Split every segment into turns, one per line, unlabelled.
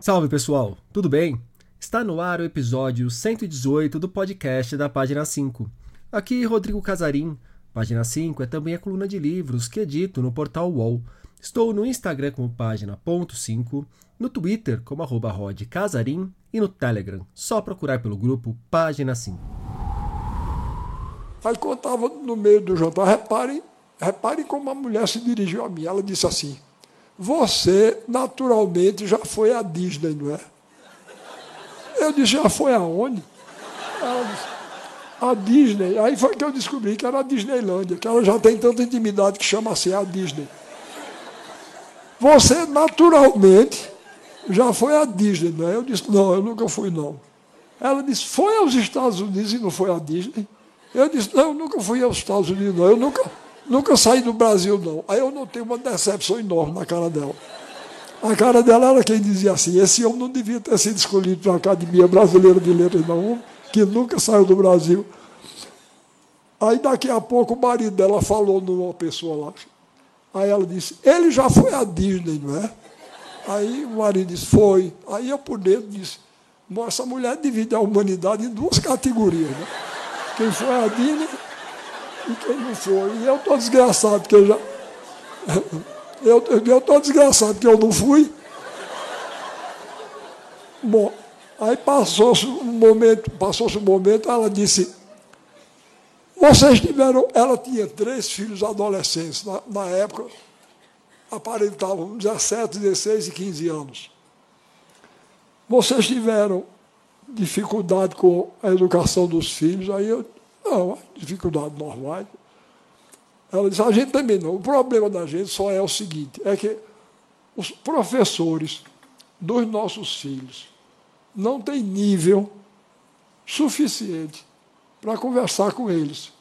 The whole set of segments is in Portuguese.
Salve pessoal, tudo bem? Está no ar o episódio 118 do podcast da Página 5. Aqui Rodrigo Casarim. Página 5 é também a coluna de livros que edito no portal UOL. Estou no Instagram como página.5, no Twitter como arroba Casarim e no Telegram, só procurar pelo grupo Página 5.
Aí quando estava no meio do jantar, reparem, reparem como a mulher se dirigiu a mim. Ela disse assim, você naturalmente já foi à Disney, não é? Eu disse, já foi aonde? Ela disse, a Disney. Aí foi que eu descobri que era a Disneylândia, que ela já tem tanta intimidade que chama assim a Disney. Você naturalmente já foi à Disney, não é? Eu disse, não, eu nunca fui, não. Ela disse, foi aos Estados Unidos e não foi à Disney? Eu disse, não, eu nunca fui aos Estados Unidos, não. Eu nunca, nunca saí do Brasil, não. Aí eu notei uma decepção enorme na cara dela. A cara dela era quem dizia assim, esse homem não devia ter sido escolhido para a Academia Brasileira de Letras, não, que nunca saiu do Brasil. Aí daqui a pouco o marido dela falou numa pessoa lá. Aí ela disse, ele já foi à Disney, não é? Aí o marido disse, foi. Aí eu por dentro disse, essa mulher divide a humanidade em duas categorias, né? Quem foi à Disney e quem não foi. E eu estou desgraçado, porque eu já. Eu estou desgraçado que eu não fui. Bom, aí passou-se um momento, passou-se um momento, ela disse, vocês tiveram, ela tinha três filhos adolescentes, na, na época aparentavam 17, 16 e 15 anos. Vocês tiveram dificuldade com a educação dos filhos, aí eu, não, dificuldade normal. Ela disse, a gente também não. O problema da gente só é o seguinte, é que os professores dos nossos filhos não têm nível suficiente para conversar com eles.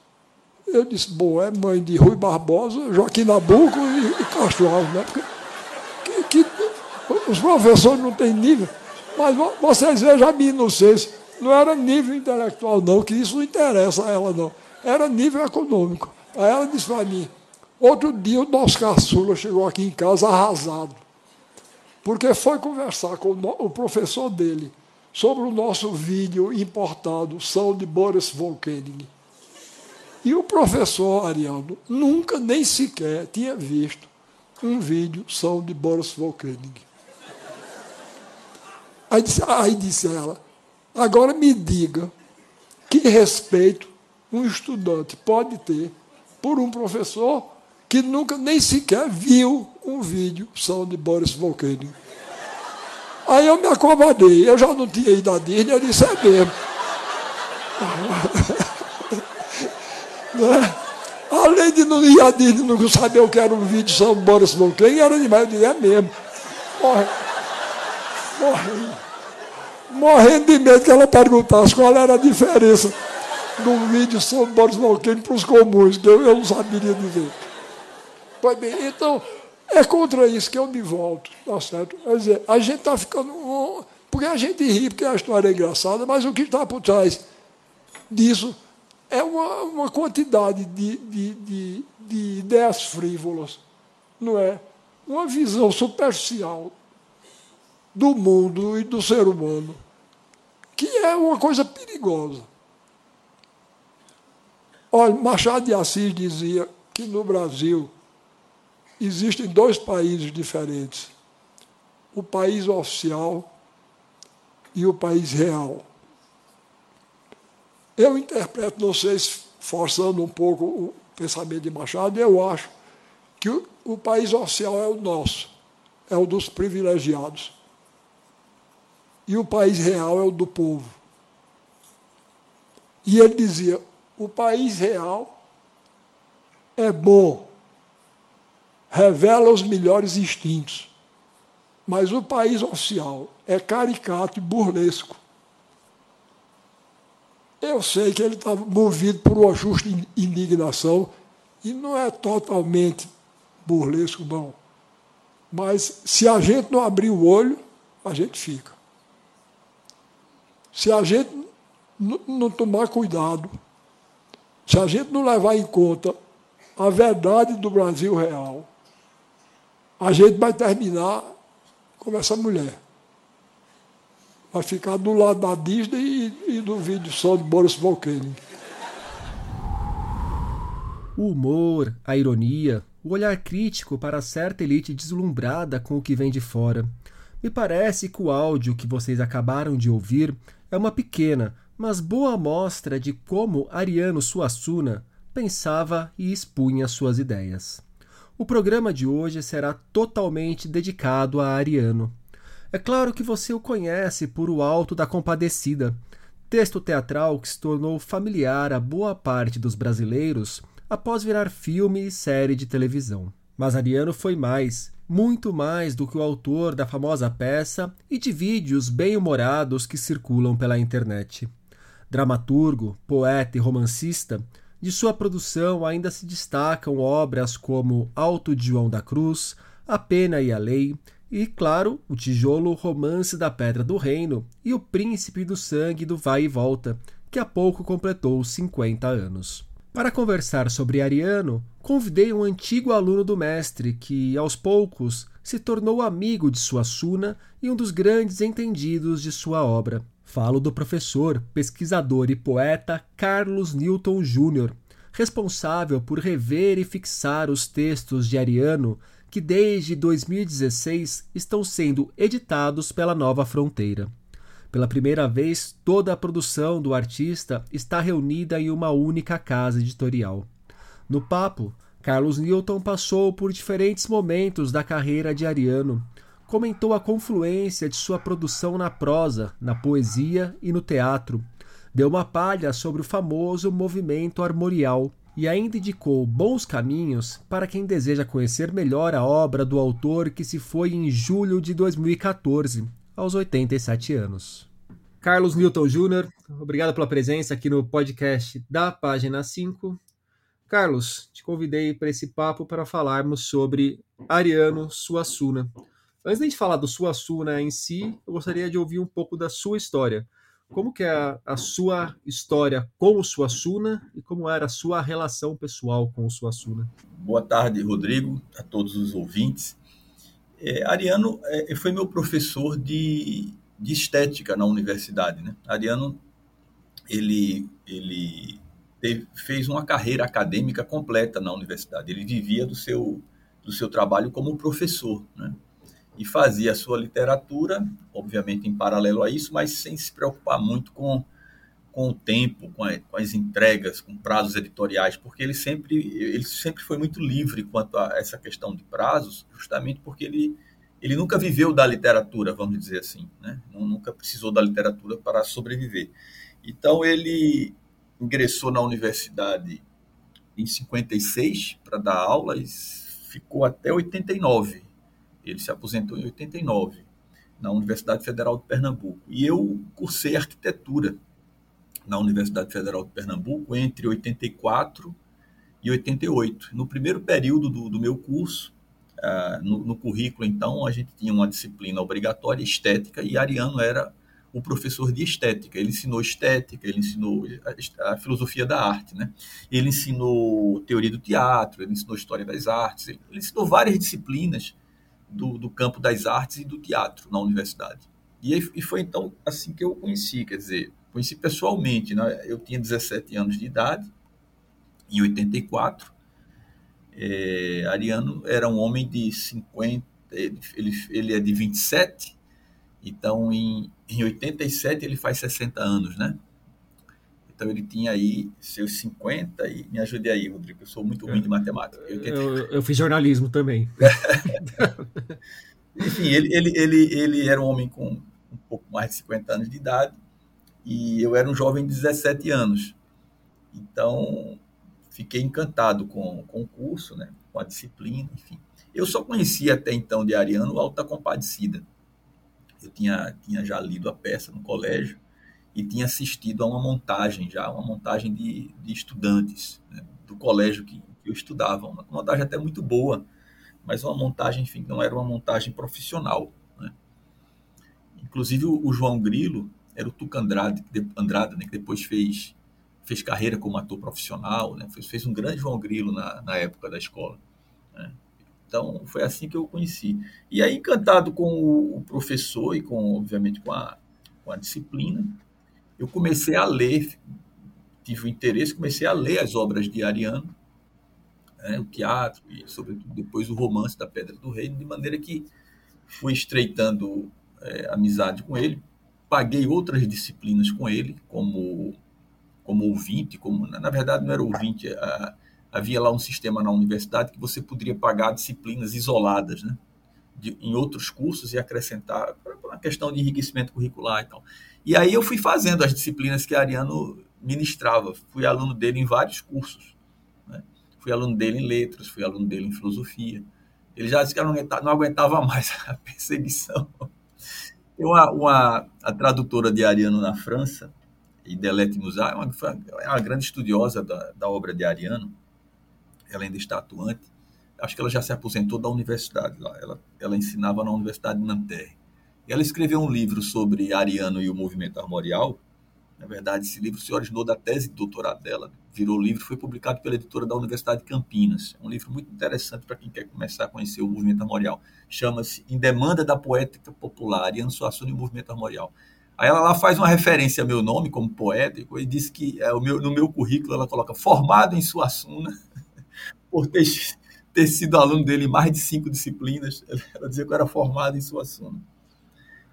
Eu disse, bom, é mãe de Rui Barbosa, Joaquim Nabuco e, e Castro Alves, né? Porque, que, que, os professores não têm nível. Mas vocês vejam a minha inocência. Não era nível intelectual, não, que isso não interessa a ela, não. Era nível econômico. Aí ela disse para mim, outro dia o nosso caçula chegou aqui em casa arrasado, porque foi conversar com o professor dele sobre o nosso vídeo importado, São de Boris Volkening. E o professor Ariano nunca nem sequer tinha visto um vídeo São de Boris Volkening. Aí disse, aí disse ela, agora me diga que respeito um estudante pode ter por um professor que nunca nem sequer viu um vídeo são de Boris Volcano. Aí eu me acomodei, eu já não tinha ido à Disney, eu disse, é mesmo. né? Além de não ir à Disney, não saber o que era um vídeo São Boris Volcano, era demais, eu disse, é mesmo. Morre. Morrendo. Morrendo de medo que ela perguntasse qual era a diferença num vídeo sobre Boris Volcano para os comuns, que eu, eu não saberia dizer. Pois bem, então, é contra isso que eu me volto, tá certo? Quer dizer, a gente está ficando. Porque a gente ri, porque a história é engraçada, mas o que está por trás disso é uma, uma quantidade de, de, de, de ideias frívolas, não é? Uma visão superficial do mundo e do ser humano, que é uma coisa perigosa. Olha, Machado de Assis dizia que no Brasil existem dois países diferentes: o país oficial e o país real. Eu interpreto, não sei se forçando um pouco o pensamento de Machado, eu acho que o, o país oficial é o nosso, é o dos privilegiados. E o país real é o do povo. E ele dizia: o país real é bom, revela os melhores instintos. Mas o país oficial é caricato e burlesco. Eu sei que ele está movido por uma justa indignação e não é totalmente burlesco, não. Mas se a gente não abrir o olho, a gente fica. Se a gente não tomar cuidado, se a gente não levar em conta a verdade do Brasil real, a gente vai terminar como essa mulher. vai ficar do lado da Disney e, e do vídeo só de Boris Volcano.
O humor, a ironia, o olhar crítico para certa elite deslumbrada com o que vem de fora. Me parece que o áudio que vocês acabaram de ouvir é uma pequena, mas boa amostra de como Ariano Suassuna pensava e expunha suas ideias. O programa de hoje será totalmente dedicado a Ariano. É claro que você o conhece por O Alto da Compadecida, texto teatral que se tornou familiar a boa parte dos brasileiros após virar filme e série de televisão. Mas Ariano foi mais, muito mais do que o autor da famosa peça e de vídeos bem-humorados que circulam pela internet. Dramaturgo, poeta e romancista, de sua produção ainda se destacam obras como Alto de João da Cruz, A Pena e a Lei e, claro, o tijolo Romance da Pedra do Reino e O Príncipe do Sangue do Vai e Volta, que há pouco completou 50 anos. Para conversar sobre Ariano, convidei um antigo aluno do mestre que, aos poucos, se tornou amigo de Suassuna e um dos grandes entendidos de sua obra. Falo do professor, pesquisador e poeta Carlos Newton Jr., responsável por rever e fixar os textos de Ariano que desde 2016 estão sendo editados pela Nova Fronteira. Pela primeira vez, toda a produção do artista está reunida em uma única casa editorial. No papo, Carlos Newton passou por diferentes momentos da carreira de Ariano. Comentou a confluência de sua produção na prosa, na poesia e no teatro. Deu uma palha sobre o famoso movimento armorial e ainda indicou bons caminhos para quem deseja conhecer melhor a obra do autor que se foi em julho de 2014, aos 87 anos. Carlos Newton Jr., obrigado pela presença aqui no podcast da página 5. Carlos, te convidei para esse papo para falarmos sobre Ariano Suassuna. Antes de gente falar do Suassuna em si, eu gostaria de ouvir um pouco da sua história. Como que é a, a sua história com o Suassuna e como era a sua relação pessoal com o Suassuna?
Boa tarde, Rodrigo, a todos os ouvintes. É, Ariano é, foi meu professor de, de estética na universidade. Né? Ariano ele, ele teve, fez uma carreira acadêmica completa na universidade. Ele vivia do seu, do seu trabalho como professor. Né? E fazia a sua literatura, obviamente em paralelo a isso, mas sem se preocupar muito com com o tempo, com, a, com, as entregas, com prazos editoriais, porque ele sempre, ele sempre foi muito livre quanto a essa questão de prazos, justamente porque ele, ele nunca viveu da literatura, vamos dizer assim, né? nunca precisou da literatura para sobreviver. Então ele ingressou na universidade em 56 para dar aula e ficou até 89. Ele se aposentou em 89 na Universidade Federal de Pernambuco. E eu cursei arquitetura na Universidade Federal de Pernambuco entre 84 e 88. No primeiro período do, do meu curso, uh, no, no, currículo, então, a gente tinha uma disciplina obrigatória, estética, e Ariano era o professor de estética. Ele ensinou estética, ele ensinou a, a filosofia da arte, né? Ele ensinou teoria do teatro, ele ensinou história das artes, ele, ele ensinou várias disciplinas do, do campo das artes e do teatro na universidade. E, e foi então assim que eu conheci, quer dizer, conheci pessoalmente, né? eu tinha 17 anos de idade, em 84. É, Ariano era um homem de 50, ele, ele é de 27, então em, em 87 ele faz 60 anos, né? Então ele tinha aí seus 50 e me ajude aí, Rodrigo, eu sou muito ruim de matemática.
Eu, eu, eu fiz jornalismo também.
Enfim, ele, ele, ele, ele era um homem com um pouco mais de 50 anos de idade e eu era um jovem de 17 anos. Então, fiquei encantado com, com o curso, né, com a disciplina, enfim. Eu só conhecia até então de Ariano Alta Compadecida. Eu tinha, tinha já lido a peça no colégio e tinha assistido a uma montagem já, uma montagem de, de estudantes né, do colégio que, que eu estudava. Uma montagem até muito boa, mas uma montagem, enfim, não era uma montagem profissional. Né? Inclusive o, João Grilo, era o Tuca Andrade, né, que depois fez, fez carreira como ator profissional, né, fez, fez um grande João Grilo na, na época da escola. Né. Então, foi assim que eu conheci. E aí, encantado com o professor e, com obviamente, com a, com a disciplina, eu comecei a ler, tive o interesse, comecei a ler as obras de Ariano, né, o teatro e, sobretudo, depois o romance da Pedra do Reino, de maneira que fui estreitando é, amizade com ele, paguei outras disciplinas com ele, como, como ouvinte, como na verdade não era ouvinte, a, havia lá um sistema na universidade que você poderia pagar disciplinas isoladas, né? De, em outros cursos e acrescentar por uma questão de enriquecimento curricular e tal. E aí eu fui fazendo as disciplinas que Ariano ministrava. Fui aluno dele em vários cursos. Né? Fui aluno dele em letras, fui aluno dele em filosofia. Ele já disse que não aguentava mais a perseguição. Tem uma, uma, a tradutora de Ariano na França, Idelete Musar, é uma, é uma grande estudiosa da, da obra de Ariano, ela ainda está atuante. Acho que ela já se aposentou da universidade lá. Ela, ela ensinava na Universidade de Nanterre. Ela escreveu um livro sobre Ariano e o movimento armorial. Na verdade, esse livro se originou da tese de doutorado dela. Virou livro, foi publicado pela editora da Universidade de Campinas. É um livro muito interessante para quem quer começar a conhecer o movimento armorial. Chama-se Em Demanda da Poética Popular, Ariano Suassuna e o Movimento Armorial. Aí ela lá faz uma referência ao meu nome como poético e diz que é, o meu, no meu currículo ela coloca formado em Suassuna por ter, ter sido aluno dele em mais de cinco disciplinas. Ela dizia que eu era formado em Suassuna.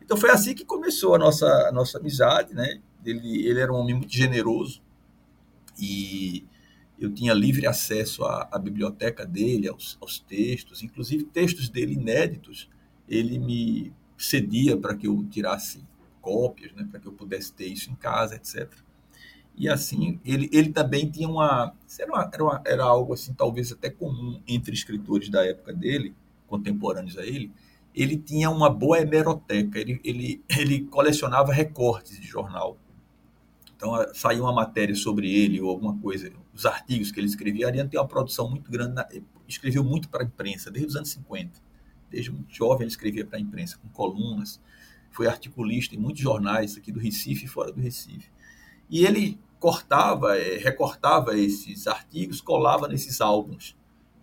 Então foi assim que começou a nossa, a nossa amizade, né? Ele, ele era um homem muito generoso e eu tinha livre acesso à, à biblioteca dele, aos, aos, textos, inclusive textos dele inéditos, ele me cedia para que eu tirasse cópias, né, para que eu pudesse ter isso em casa, etc. E assim, ele, ele também tinha uma era, uma, era, era algo assim, talvez até comum entre escritores da época dele, contemporâneos a ele, ele tinha uma boa hemeroteca, ele, ele, ele colecionava recortes de jornal. Então, saía uma matéria sobre ele ou alguma coisa, os artigos que ele escrevia, Ariano tem uma produção muito grande, na, escreveu muito para a imprensa, desde os anos 50. Desde muito jovem ele escrevia para a imprensa, com colunas, foi articulista em muitos jornais aqui do Recife e fora do Recife. E ele cortava, é, recortava esses artigos, colava nesses álbuns.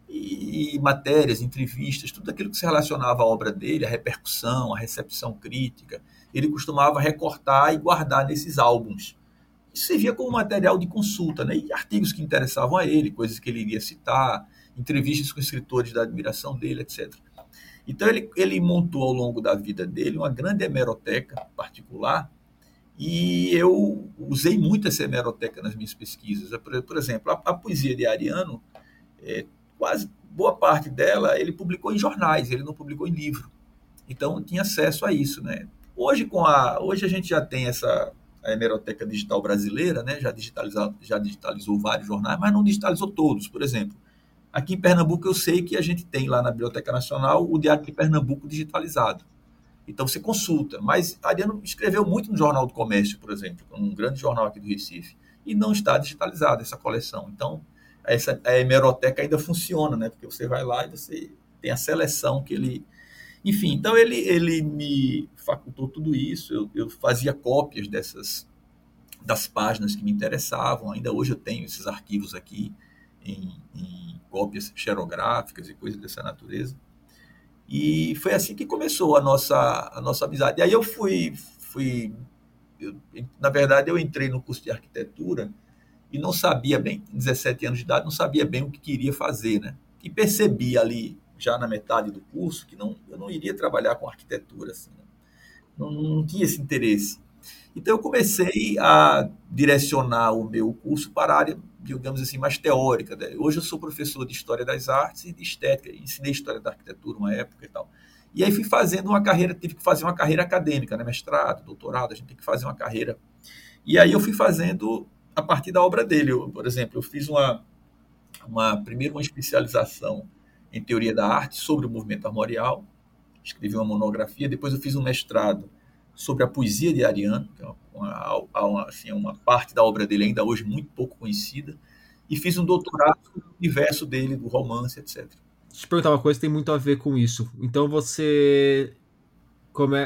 E, e, matérias, entrevistas, tudo aquilo que se relacionava à obra dele, a repercussão, a recepção crítica, ele costumava recortar e guardar nesses álbuns. Isso servia como material de consulta, né? e artigos que interessavam a ele, coisas que ele iria citar, entrevistas com escritores da admiração dele, etc. Então ele, ele montou ao longo da vida dele uma grande hemeroteca particular, e eu usei muito essa hemeroteca nas minhas pesquisas. Por, por exemplo, a, a, poesia de Ariano, é, quase boa parte dela ele publicou em jornais, ele não publicou em livro. Então tinha acesso a isso, né? Hoje com a hoje a gente já tem essa a hemeroteca digital brasileira, né? Já digitalizou já digitalizou vários jornais, mas não digitalizou todos. Por exemplo, aqui em Pernambuco eu sei que a gente tem lá na Biblioteca Nacional o Diário de Pernambuco digitalizado. Então você consulta. Mas Ariano escreveu muito no Jornal do Comércio, por exemplo, um grande jornal aqui do Recife, e não está digitalizada essa coleção. Então essa a hemeroteca ainda funciona, né? Porque você vai lá e você tem a seleção que ele enfim, então ele, ele me facultou tudo isso, eu, eu fazia cópias dessas das páginas que me interessavam, ainda hoje eu tenho esses arquivos aqui em, em cópias xerográficas e coisas dessa natureza. E foi assim que começou a nossa, a nossa amizade. E aí eu fui, fui eu, na verdade, eu entrei no curso de arquitetura e não sabia bem, 17 anos de idade, não sabia bem o que queria fazer, né? E percebi ali, já na metade do curso, que não, eu não iria trabalhar com arquitetura, assim, né? não, não tinha esse interesse. Então eu comecei a direcionar o meu curso para a área digamos assim, mais teórica. Hoje eu sou professor de História das Artes e de Estética, ensinei História da Arquitetura uma época e tal. E aí fui fazendo uma carreira, tive que fazer uma carreira acadêmica, né? mestrado, doutorado, a gente tem que fazer uma carreira. E aí eu fui fazendo a partir da obra dele. Eu, por exemplo, eu fiz uma, uma primeiro uma especialização em teoria da arte sobre o movimento armorial, escrevi uma monografia, depois eu fiz um mestrado sobre a poesia de Ariano, que é uma, uma, assim, uma parte da obra dele ainda hoje muito pouco conhecida, e fiz um doutorado no universo dele, do romance, etc.
Deixa eu te perguntar uma coisa que tem muito a ver com isso. Então você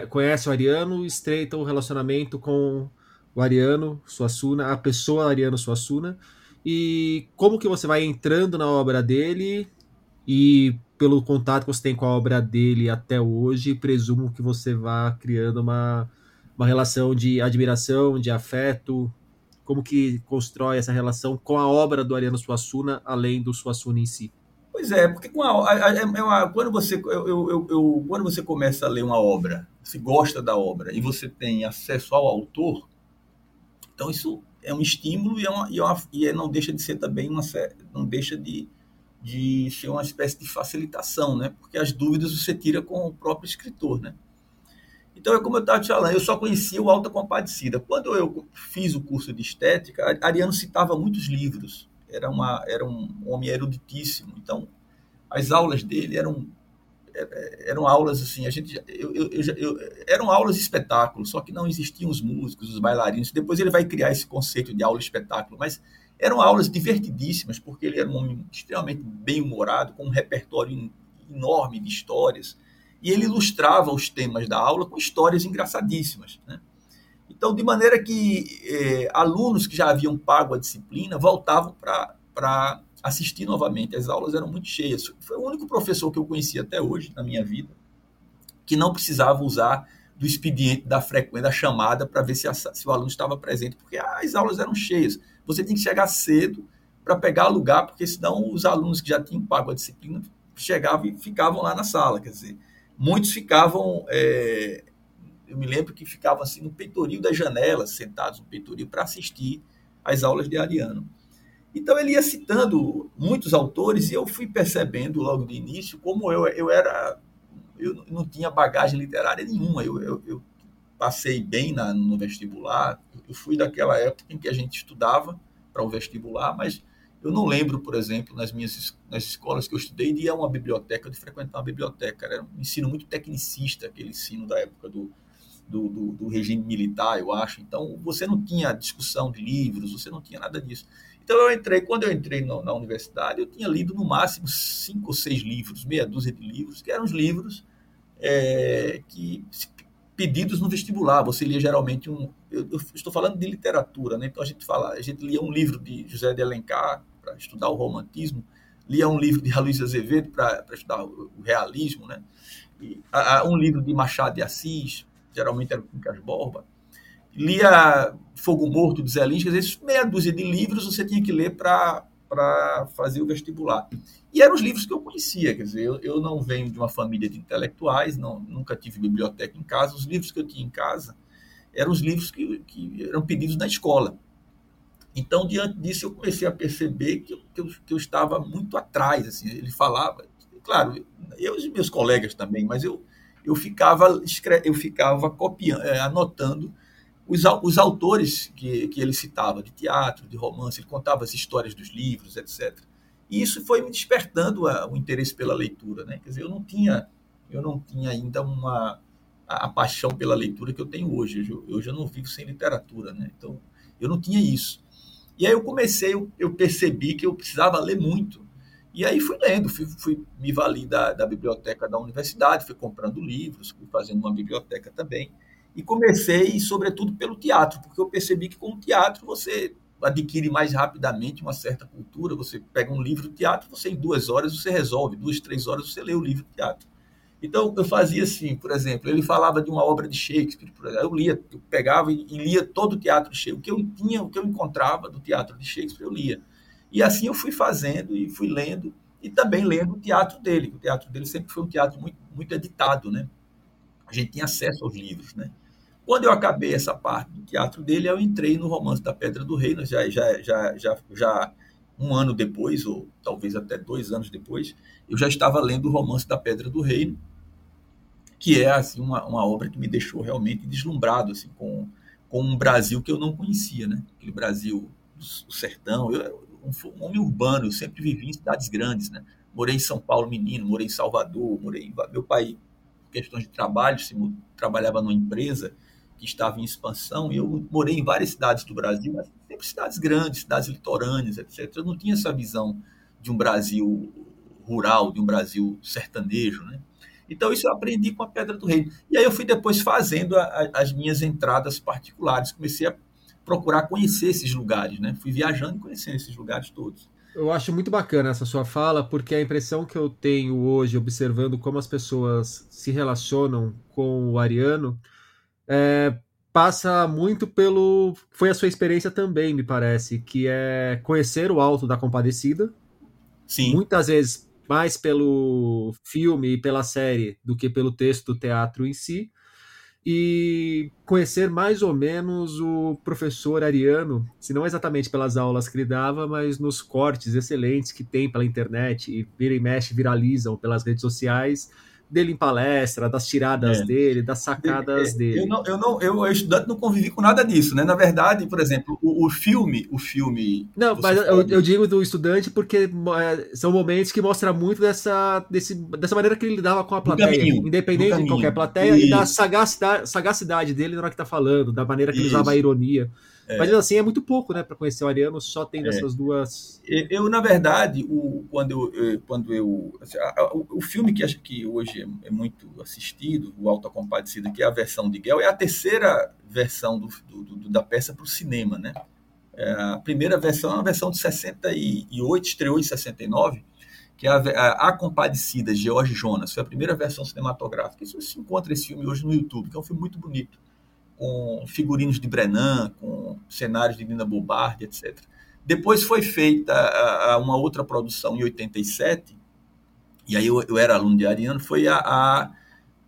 conhece o Ariano, estreita o relacionamento com o Ariano Suassuna, a pessoa Ariano Suassuna, e como que você vai entrando na obra dele e pelo contato que você tem com a obra dele até hoje, presumo que você vá criando uma, uma relação de admiração, de afeto? Como que constrói essa relação com a obra do Ariano Suassuna, além do Suassuna em si?
Pois é, porque a, a, a, a quando, você, eu, eu, eu, quando você começa a ler uma obra, se gosta da obra e você tem acesso ao autor, então isso é um estímulo e, é uma, e, é uma, e é, não deixa de ser também uma não deixa de, de ser uma espécie de facilitação, né? Porque as dúvidas você tira com o próprio escritor, né? Então é como eu estava te falando, eu só conhecia o Alta Compadecida. Quando eu fiz o curso de estética, Ariano citava muitos livros. Era uma era um homem eruditíssimo. Então as aulas dele eram eram aulas assim, a gente eu, eu, eu, eram aulas espetáculo, só que não existiam os músicos, os bailarinos. Depois ele vai criar esse conceito de aula espetáculo, mas eram aulas divertidíssimas, porque ele era um homem extremamente bem humorado, com um repertório enorme de histórias, e ele ilustrava os temas da aula com histórias engraçadíssimas, né? Então, de maneira que eh, alunos que já haviam pago a disciplina voltavam para assistir novamente. As aulas eram muito cheias. Foi o único professor que eu conheci até hoje na minha vida que não precisava usar do expediente da frequência da chamada para ver se, a, se, o aluno estava presente, porque as aulas eram cheias. Você tem que chegar cedo para pegar lugar, porque senão os alunos que já tinham pago a disciplina chegavam e ficavam lá na sala. Quer dizer, muitos ficavam. É, eu me lembro que ficavam assim no peitoril das janelas, sentados no peitoril, para assistir às aulas de Ariano. Então ele ia citando muitos autores e eu fui percebendo logo de início como eu, eu era eu não tinha bagagem literária nenhuma. Eu, eu, eu passei bem na, no vestibular. Eu fui daquela época em que a gente estudava para o vestibular, mas eu não lembro, por exemplo, nas minhas nas escolas que eu estudei, de ir a uma biblioteca, de frequentar uma biblioteca. Era um ensino muito tecnicista, aquele ensino da época do, do, do, do regime militar, eu acho. Então, você não tinha discussão de livros, você não tinha nada disso. Então eu entrei, quando eu entrei no, na universidade, eu tinha lido no máximo cinco ou seis livros, meia dúzia de livros, que eram os livros é, que pedidos no vestibular. Você lia geralmente um. Eu, eu, estou falando de literatura, né? Então a gente fala, a gente lia um livro de José de Alencar para estudar o romantismo, lia um livro de Luiz Azevedo para estudar o, o, realismo, né? E, a, a, um livro de Machado de Assis, geralmente era o Quincas Borba lia Fogo Morto de Zé Lins, quer dizer, meia dúzia de livros você tinha que ler para fazer o vestibular. E eram os livros que eu conhecia, quer dizer, eu, eu não venho de uma família de intelectuais, não, nunca tive biblioteca em casa, os livros que eu tinha em casa eram os livros que, que eram pedidos na escola. Então, diante disso, eu comecei a perceber que eu, que eu, que eu estava muito atrás. Assim, ele falava, claro, eu e meus colegas também, mas eu, eu ficava, eu ficava copiando, eh, anotando os, os autores que, que ele citava, de teatro, de romance, ele contava as histórias dos livros, etc. E isso foi me despertando a, o interesse pela leitura. Né? Quer dizer, eu não tinha, eu não tinha ainda uma, a, a paixão pela leitura que eu tenho hoje. Hoje eu, já não vivo sem literatura. Né? Então, eu não tinha isso. E aí eu comecei, eu, eu percebi que eu precisava ler muito. E aí fui lendo, fui, fui me vali da, da biblioteca da universidade, fui comprando livros, fui fazendo uma biblioteca também. E comecei, sobretudo, pelo teatro, porque eu percebi que com o teatro você adquire mais rapidamente uma certa cultura. Você pega um livro de teatro, você em duas horas você resolve, duas, três horas você lê o livro de teatro. Então eu fazia assim, por exemplo, ele falava de uma obra de Shakespeare, eu lia, eu pegava e lia todo o teatro de Shakespeare, o que eu tinha, o que eu encontrava do teatro de Shakespeare eu lia. E assim eu fui fazendo e fui lendo e também lendo o teatro dele. O teatro dele sempre foi um teatro muito, muito editado, né? A gente tinha acesso aos livros, né? Quando eu acabei essa parte do teatro dele, eu entrei no Romance da Pedra do Reino, já, já, já, já, já um ano depois, ou talvez até dois anos depois, eu já estava lendo o Romance da Pedra do Reino, que é assim uma, uma obra que me deixou realmente deslumbrado assim com, com um Brasil que eu não conhecia, né? Aquele Brasil do sertão, eu um, um homem urbano, eu sempre vivi em cidades grandes, né? Morei em São Paulo menino, morei em Salvador, morei em, meu pai questões de trabalho, se trabalhava numa empresa que estava em expansão, e eu morei em várias cidades do Brasil, mas sempre cidades grandes, cidades litorâneas, etc. Eu não tinha essa visão de um Brasil rural, de um Brasil sertanejo, né? Então, isso eu aprendi com a Pedra do Reino. E aí eu fui depois fazendo a, a, as minhas entradas particulares, comecei a procurar conhecer esses lugares, né? Fui viajando e conhecendo esses lugares todos.
Eu acho muito bacana essa sua fala, porque a impressão que eu tenho hoje, observando como as pessoas se relacionam com o Ariano, é, passa muito pelo. Foi a sua experiência também, me parece, que é conhecer o Alto da Compadecida.
Sim.
Muitas vezes mais pelo filme e pela série do que pelo texto do teatro em si. E conhecer mais ou menos o professor Ariano, se não exatamente pelas aulas que ele dava, mas nos cortes excelentes que tem pela internet e vira e mexe viralizam pelas redes sociais dele em palestra, das tiradas é. dele, das sacadas
é,
dele.
Eu, não, eu, não, eu, estudante, não convivi com nada disso, né? Na verdade, por exemplo, o, o filme, o filme.
Não, mas eu, eu, digo do estudante porque é, são momentos que mostram muito dessa, desse, dessa maneira que ele lidava com a plateia, caminho, independente de qualquer plateia, e, e da sagacidade, sagacidade dele na hora que tá falando, da maneira que ele usava a ironia. É. Mas assim, é muito pouco, né, para conhecer o Ariano, só tem dessas é. duas.
Eu, na verdade, o, quando eu. Quando eu assim, a, o, o, filme que acho que hoje é, muito assistido, o Alta Compadecida, que é a versão de Guel, é a terceira versão do, do, do da peça para o cinema, né? É, a primeira versão é uma versão de 68, estreou em 69, que é a, a, a Compadecida, George Jonas, foi a primeira versão cinematográfica. Isso se encontra esse filme hoje no YouTube, que é um filme muito bonito com figurinos de Brenan, com cenários de Nina Bobardi, etc. Depois foi feita uma outra produção em 87, e aí eu, eu era aluno de Ariano, foi a, a,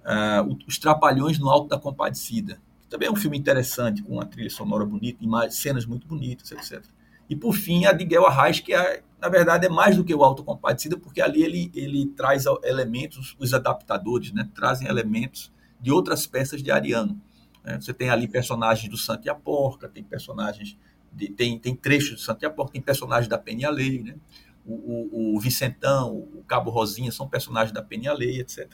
a, Os Trapalhões no Alto da Compadecida, que também é um filme interessante, com uma trilha sonora bonita, cenas muito bonitas, etc. E por fim, a de Guel Arraes, que é, na verdade é mais do que o Alto Compadecida, porque ali ele, ele traz elementos, os adaptadores, né, trazem elementos de outras peças de Ariano. Né? Você tem ali personagens do Santa e a Porca, tem personagens, de, tem, tem trechos do Santa e a Porca, tem personagens da Penha Lei, né? o, o, o Vicentão, o Cabo Rosinha são personagens da Penha Lei, etc.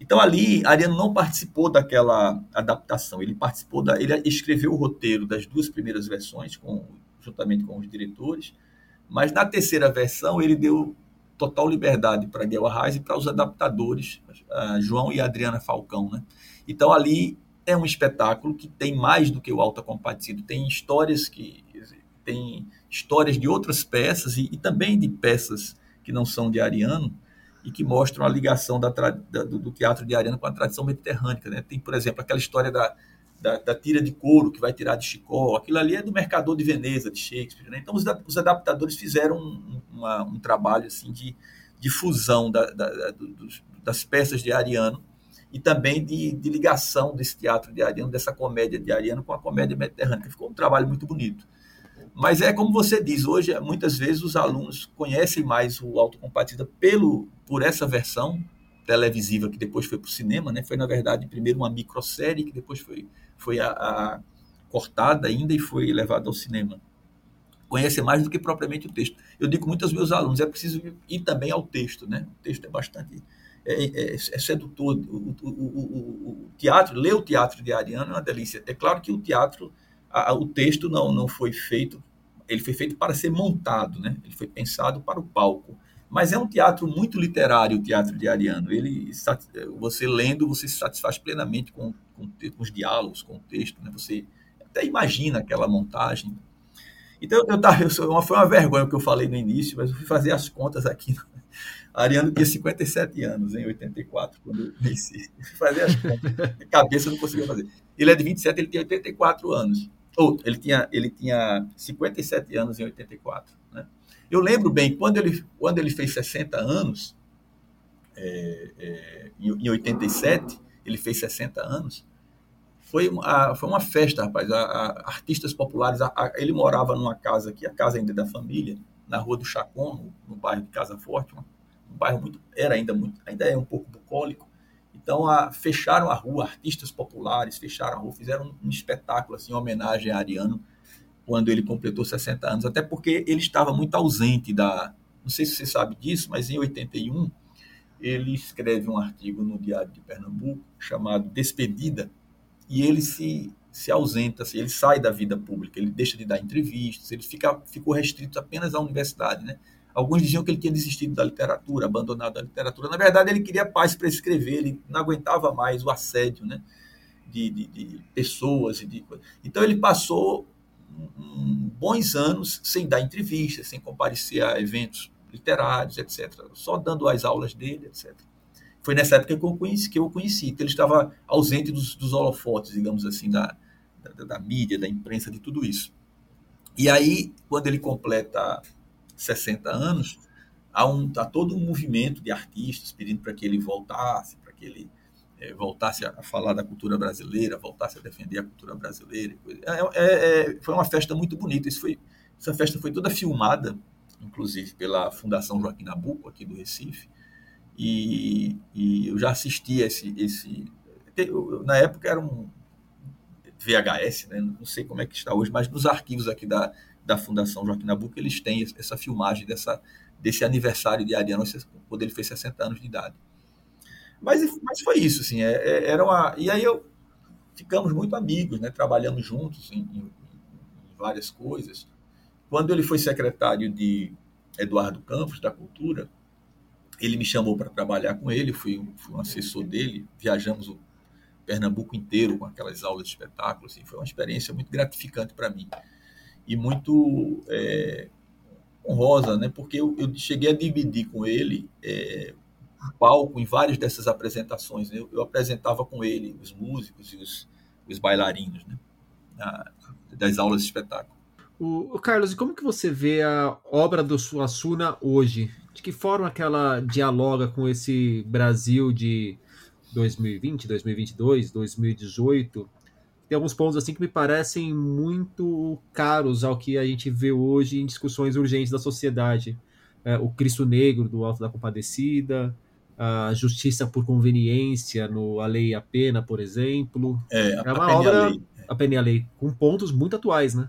Então ali, Ariano não participou daquela adaptação, ele participou da, ele escreveu o roteiro das duas primeiras versões, com, juntamente com os diretores, mas na terceira versão ele deu total liberdade para Guel Arraes e para os adaptadores, uh, João e Adriana Falcão, né? Então ali é um espetáculo que tem mais do que o Alta Compadecido, tem histórias que tem histórias de outras peças e, e, também de peças que não são de Ariano e que mostram a ligação da, da, do, teatro de Ariano com a tradição mediterrânea. Né? Tem, por exemplo, aquela história da, da, da, tira de couro que vai tirar de Chicó, aquilo ali é do Mercador de Veneza, de Shakespeare. Né? Então, os, os, adaptadores fizeram um, uma, um trabalho assim, de, fusão das peças de Ariano e também de, de, ligação desse teatro de Ariano, dessa comédia de Ariano com a comédia mediterrânea. Ficou um trabalho muito bonito. Mas é como você diz, hoje muitas vezes os alunos conhecem mais o Autocompatida pelo por essa versão televisiva que depois foi para o cinema, né? Foi na verdade primeiro uma microsérie que depois foi foi a, a cortada ainda e foi levada ao cinema. Conhece mais do que propriamente o texto. Eu digo muito aos meus alunos, é preciso ir também ao texto, né? O texto é bastante é, é, é sedutor. O, o, o, o, teatro, ler o teatro de Ariano é uma delícia. É claro que o teatro, a, o texto não, não foi feito, ele foi feito para ser montado, né? ele foi pensado para o palco. Mas é um teatro muito literário, o teatro de Ariano. Ele, você lendo, você se satisfaz plenamente com, com, com os diálogos, com o texto. Né? Você até imagina aquela montagem. Então, eu, eu, foi uma vergonha o que eu falei no início, mas eu fui fazer as contas aqui Ariano tinha 57 anos em 84, quando eu conheci. Fazer as contas. Cabeça não conseguia fazer. Ele é de 27, ele tinha 84 anos. Ou, ele tinha, ele tinha 57 anos em 84. Né? Eu lembro bem, quando ele, quando ele fez 60 anos, é, é, em, em 87, ele fez 60 anos, foi uma, foi uma festa, rapaz. A, a, artistas populares, a, ele morava numa casa aqui, a casa ainda da família, na rua do Chacon, no, no bairro de Casa Forte, uma um bairro muito, era ainda muito, ainda é um pouco bucólico. Então, a, fecharam a rua, artistas populares fecharam a rua, fizeram um, espetáculo assim, em homenagem a Ariano, quando ele completou 60 anos, até porque ele estava muito ausente da. Não sei se você sabe disso, mas em 81 ele escreve um artigo no Diário de Pernambuco chamado Despedida, e ele se, se ausenta, assim, ele sai da vida pública, ele deixa de dar entrevistas, ele fica, ficou restrito apenas à universidade, né? Alguns diziam que ele tinha desistido da literatura, abandonado a literatura. Na verdade, ele queria paz para escrever, ele não aguentava mais o assédio né, de, de, de pessoas. De... Então, ele passou bons anos sem dar entrevistas, sem comparecer a eventos literários, etc. Só dando as aulas dele, etc. Foi nessa época que eu conheci, que eu conheci. Então, ele estava ausente dos, dos holofotes, digamos assim, da, da, da mídia, da imprensa, de tudo isso. E aí, quando ele completa 60 anos, há, um, há todo um movimento de artistas pedindo para que ele voltasse, para que ele é, voltasse a falar da cultura brasileira, voltasse a defender a cultura brasileira. É, é, é, foi uma festa muito bonita. Isso foi, essa festa foi toda filmada, inclusive pela Fundação Joaquim Nabuco, aqui do Recife. E, e eu já assisti esse, esse. Na época era um VHS, né? não sei como é que está hoje, mas nos arquivos aqui da, da Fundação Joaquim Nabuco eles têm essa filmagem dessa, desse aniversário de Ariano, quando ele fez 60 anos de idade. Mas, mas foi isso, assim, é, é, era uma. E aí eu ficamos muito amigos, né? Trabalhamos juntos em, em, em várias coisas. Quando ele foi secretário de Eduardo Campos, da Cultura, ele me chamou para trabalhar com ele, fui, fui um assessor dele, viajamos o Pernambuco inteiro com aquelas aulas de espetáculo, assim, foi uma experiência muito gratificante para mim e muito é, honrosa, né? Porque eu, eu, cheguei a dividir com ele é, palco em várias dessas apresentações. Eu, eu, apresentava com ele os músicos e os, os bailarinos, né? Na, das aulas de espetáculo.
O, o, Carlos, e como que você vê a obra do Suassuna hoje? De que forma que ela dialoga com esse Brasil de 2020, 2022, 2018? Tem alguns pontos assim que me parecem muito caros ao que a gente vê hoje em discussões urgentes da sociedade. É, o Cristo Negro do Alto da Compadecida, a justiça por conveniência no A Lei e a Pena, por exemplo.
É, é uma a obra, a, lei.
a Pena e a Lei, com pontos muito atuais, né?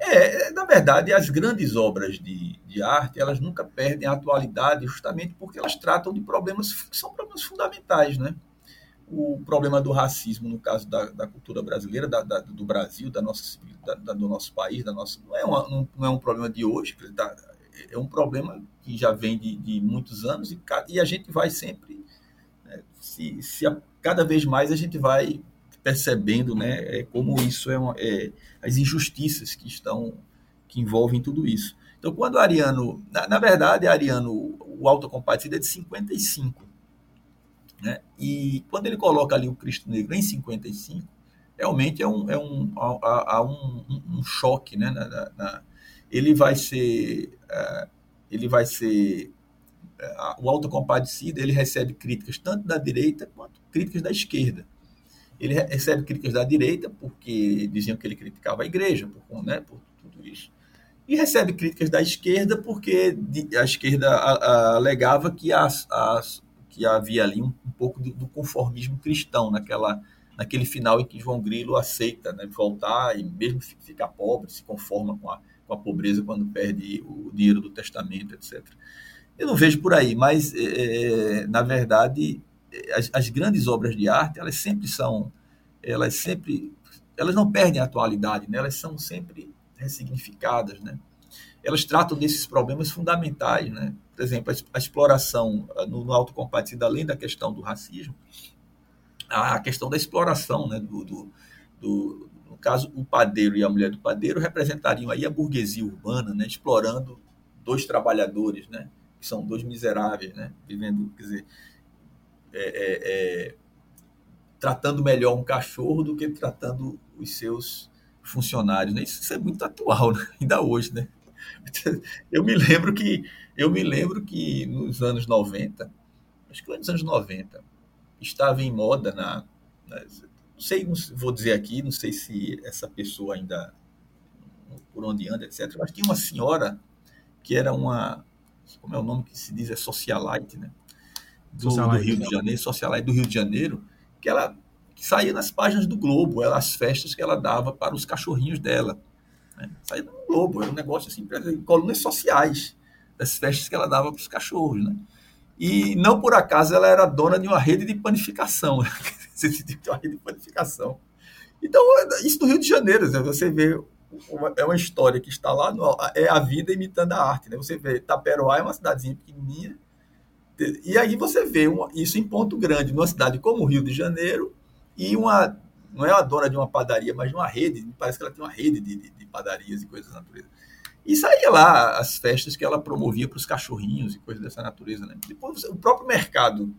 É, na verdade, as grandes obras de, de arte, elas nunca perdem a atualidade justamente porque elas tratam de problemas que são problemas fundamentais, né? O problema do racismo, no caso da, da cultura brasileira, da, da, do Brasil, da nossa, do nosso país, da nossa, não, é uma, não, é um problema de hoje, é um problema que já vem de, de muitos anos e, e, a gente vai sempre, né, se, se a, cada vez mais a gente vai percebendo né, é, como isso é, uma, é, as injustiças que estão que envolvem tudo isso. Então, quando Ariano, na, na verdade, Ariano, o autocompadecido é de 55, né? E quando ele coloca ali o Cristo Negro em 55, realmente é um, é um, há, há um, um, choque, né? Na, na, na, ele vai ser, uh, ele vai ser uh, o autocompadecido, ele recebe críticas tanto da direita quanto críticas da esquerda. Ele recebe críticas da direita porque diziam que ele criticava a igreja, por, né, por tudo isso. E recebe críticas da esquerda porque a esquerda alegava que, as, as, que havia ali um, um pouco do, do, conformismo cristão naquela, naquele final em que João Grilo aceita né, voltar e mesmo ficar pobre, se conforma com a, com a pobreza quando perde o dinheiro do testamento, etc. Eu não vejo por aí, mas, é, na verdade, as, as, grandes obras de arte, elas sempre são, elas sempre, elas não perdem a atualidade, né? elas são sempre ressignificadas, né? Elas tratam desses problemas fundamentais, né? Por exemplo, a, exploração ah, no, no autocompadecido, além da questão do racismo, a, a questão da exploração, né? Do, do, do, no caso, o padeiro e a mulher do padeiro representariam aí a burguesia urbana, né? Explorando dois trabalhadores, né? Que são dois miseráveis, né? Vivendo, quer dizer, é, é, é, tratando melhor um cachorro do que tratando os seus funcionários. Né? Isso, é muito atual, né? ainda hoje. Né? Eu me lembro que eu me lembro que nos anos 90, acho que foi nos anos 90, estava em moda na, na não sei, não vou dizer aqui, não sei se essa pessoa ainda por onde anda, etc. Mas tinha uma senhora que era uma, como é o nome que se diz, é socialite, né? do, do Rio de Janeiro, socialite do Rio de Janeiro, que ela saía nas páginas do Globo, ela, as festas que ela dava para os cachorrinhos dela. Né? Saía no Globo, era um negócio assim, colunas sociais, das festas que ela dava para os cachorros. Né? E não por acaso ela era dona de uma rede de panificação, de uma rede de panificação. Então, isso do Rio de Janeiro, né? você vê, uma, é uma história que está lá, no, é a vida imitando a arte. Né? Você vê, Taperoá é uma cidadezinha pequenininha, e aí você vê uma, isso em ponto grande, numa cidade como o Rio de Janeiro, e uma, não é a dona de uma padaria, mas de uma rede, parece que ela tem uma rede de, de, de padarias e coisas da natureza. E saía lá as festas que ela promovia para os cachorrinhos e coisas dessa natureza. Né? Depois, o próprio mercado.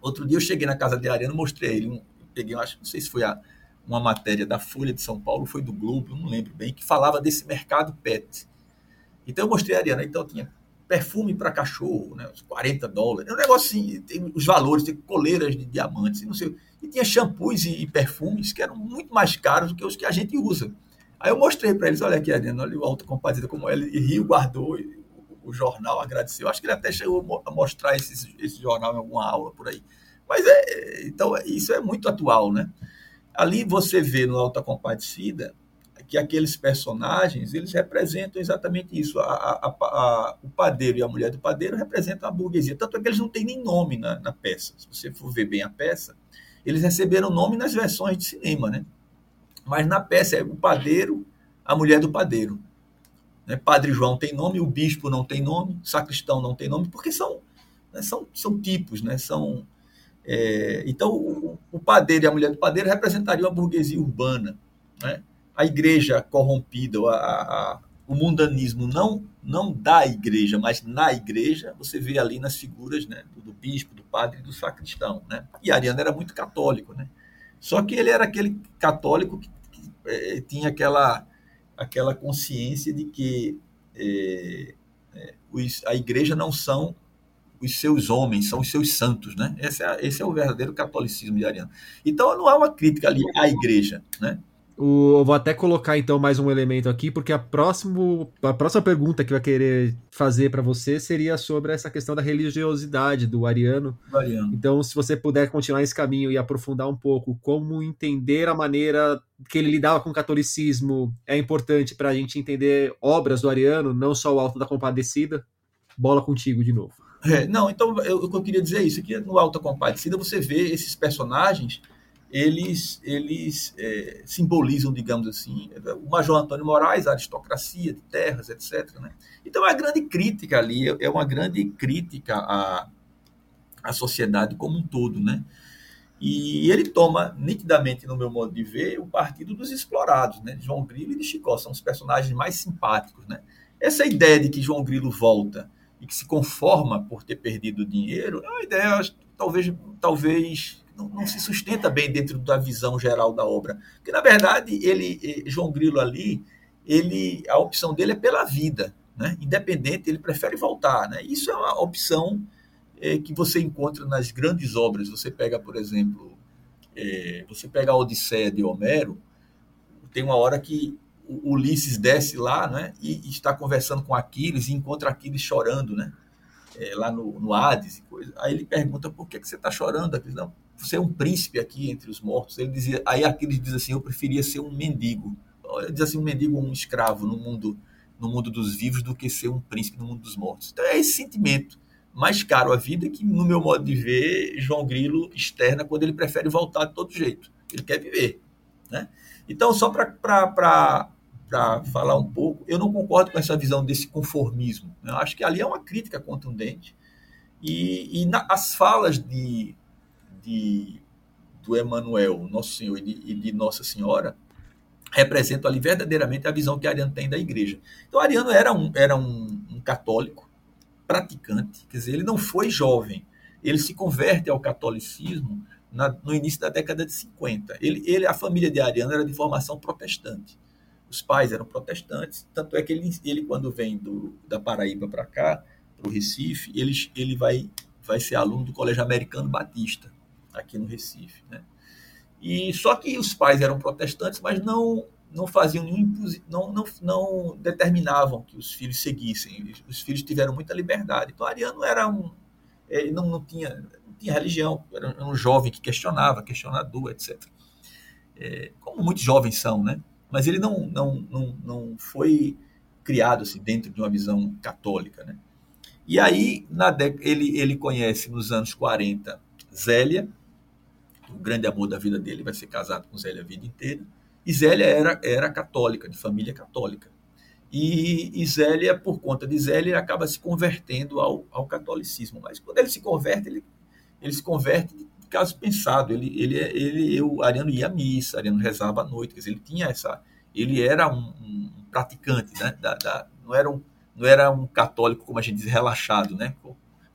Outro dia eu cheguei na casa de Ariano, mostrei ele, um, peguei, acho, não sei se foi a, uma matéria da Folha de São Paulo, foi do Globo, não lembro bem, que falava desse mercado pet. Então eu mostrei a Ariana, então tinha perfume para cachorro, né, 40 dólares, é um negócio assim, tem os valores, tem coleiras de diamantes, não sei, e tinha shampoos e perfumes que eram muito mais caros do que os que a gente usa. Aí eu mostrei para eles, olha aqui, Ariana, olha o Alto Compadecida como ela, e riu, guardou e, o, jornal, agradeceu. Acho que ele até chegou a mostrar esse, esse jornal em alguma aula por aí. Mas é, então isso é muito atual, né? Ali você vê no Alta Compadecida que aqueles personagens eles representam exatamente isso. A, a, a, o padeiro e a mulher do padeiro representam a burguesia. Tanto é que eles não têm nem nome na, na peça. Se você for ver bem a peça, eles receberam nome nas versões de cinema, né? Mas na peça é o padeiro, a mulher do padeiro. Né? Padre João tem nome, o bispo não tem nome, sacristão não tem nome, porque são, né, são, são tipos, né? São, é, então, o, o, padeiro e a mulher do padeiro representariam a burguesia urbana. Né? a igreja corrompida, a, a, o mundanismo não, não da igreja, mas na igreja, você vê ali nas figuras né, do, do bispo, do padre e do sacristão. Né? E Ariano era muito católico. Né? Só que ele era aquele católico que, que é, tinha aquela, aquela consciência de que é, é, os, a igreja não são os seus homens, são os seus santos, né? Esse é, esse é o verdadeiro catolicismo de Ariano. Então não há uma crítica ali à igreja, né?
O, eu vou até colocar então mais um elemento aqui, porque a, próximo, a próxima pergunta que eu ia querer fazer para você seria sobre essa questão da religiosidade do Ariano.
Ariano.
Então, se você puder continuar esse caminho e aprofundar um pouco como entender a maneira que ele lidava com o catolicismo é importante para a gente entender obras do Ariano, não só o Alto da Compadecida. Bola contigo de novo.
É, não, então eu, eu queria dizer isso, que no Alto da Compadecida você vê esses personagens eles, eles é, simbolizam, digamos assim, o Major Antônio Moraes, a aristocracia de terras, etc. Né? Então, é uma grande crítica ali, é uma grande crítica à, à sociedade como um todo. Né? E ele toma, nitidamente, no meu modo de ver, o partido dos explorados, né? João Grilo e de Chicó, são os personagens mais simpáticos. Né? Essa ideia de que João Grilo volta e que se conforma por ter perdido o dinheiro é uma ideia, talvez, talvez não, não, se sustenta bem dentro da visão geral da obra. Porque, na verdade, ele, eh, João Grilo ali, ele, a opção dele é pela vida. Né? Independente, ele prefere voltar. Né? Isso é uma opção é, que você encontra nas grandes obras. Você pega, por exemplo, é, você pega a Odisseia de Homero, tem uma hora que Ulisses desce lá né, e, e está conversando com Aquiles e encontra Aquiles chorando, né? É, lá no, no Hades e coisa. Aí ele pergunta por que, que você está chorando, Aquiles? Não, você é um príncipe aqui entre os mortos. Ele dizia, aí Aquiles diz assim, eu preferia ser um mendigo. Ele diz assim, um mendigo ou um escravo no mundo, no mundo dos vivos do que ser um príncipe no mundo dos mortos. Então é esse sentimento mais caro à vida que, no meu modo de ver, João Grilo externa quando ele prefere voltar de todo jeito. Ele quer viver. Né? Então, só para falar um pouco, eu não concordo com essa visão desse conformismo. Eu acho que ali é uma crítica contundente. E, e na, as falas de de, do Emanuel, Nosso Senhor e de, e de, Nossa Senhora representam ali verdadeiramente a visão que Ariano tem da igreja. Então, Ariano era um, era um, um católico praticante, quer dizer, ele não foi jovem, ele se converte ao catolicismo na, no início da década de 50. Ele, ele, a família de Ariano era de formação protestante. Os pais eram protestantes, tanto é que ele, ele quando vem do, da Paraíba para cá, para o Recife, ele, ele vai, vai ser aluno do Colégio Americano Batista aqui no Recife. Né? E só que os pais eram protestantes, mas não não faziam nenhum não, não, não determinavam que os filhos seguissem. Os filhos tiveram muita liberdade. Então Ariano era um ele não, não tinha não tinha religião, era um jovem que questionava, questionador, etc. É, como muitos jovens são, né? Mas ele não não não, não foi criado assim, dentro de uma visão católica, né? E aí na ele ele conhece nos anos 40 Zélia, o grande amor da vida dele, vai ser casado com Zélia a vida inteira. E Zélia era, era católica, de família católica. E, e Zélia, por conta de Zélia, ele acaba se convertendo ao, ao catolicismo. Mas quando ele se converte, ele, ele se converte de caso pensado. Ele, ele, ele, o Ariano ia à missa, Ariano rezava à noite, quer dizer, ele tinha essa. Ele era um, um praticante, né? Da, da, não, era um, não era um católico, como a gente diz, relaxado, né?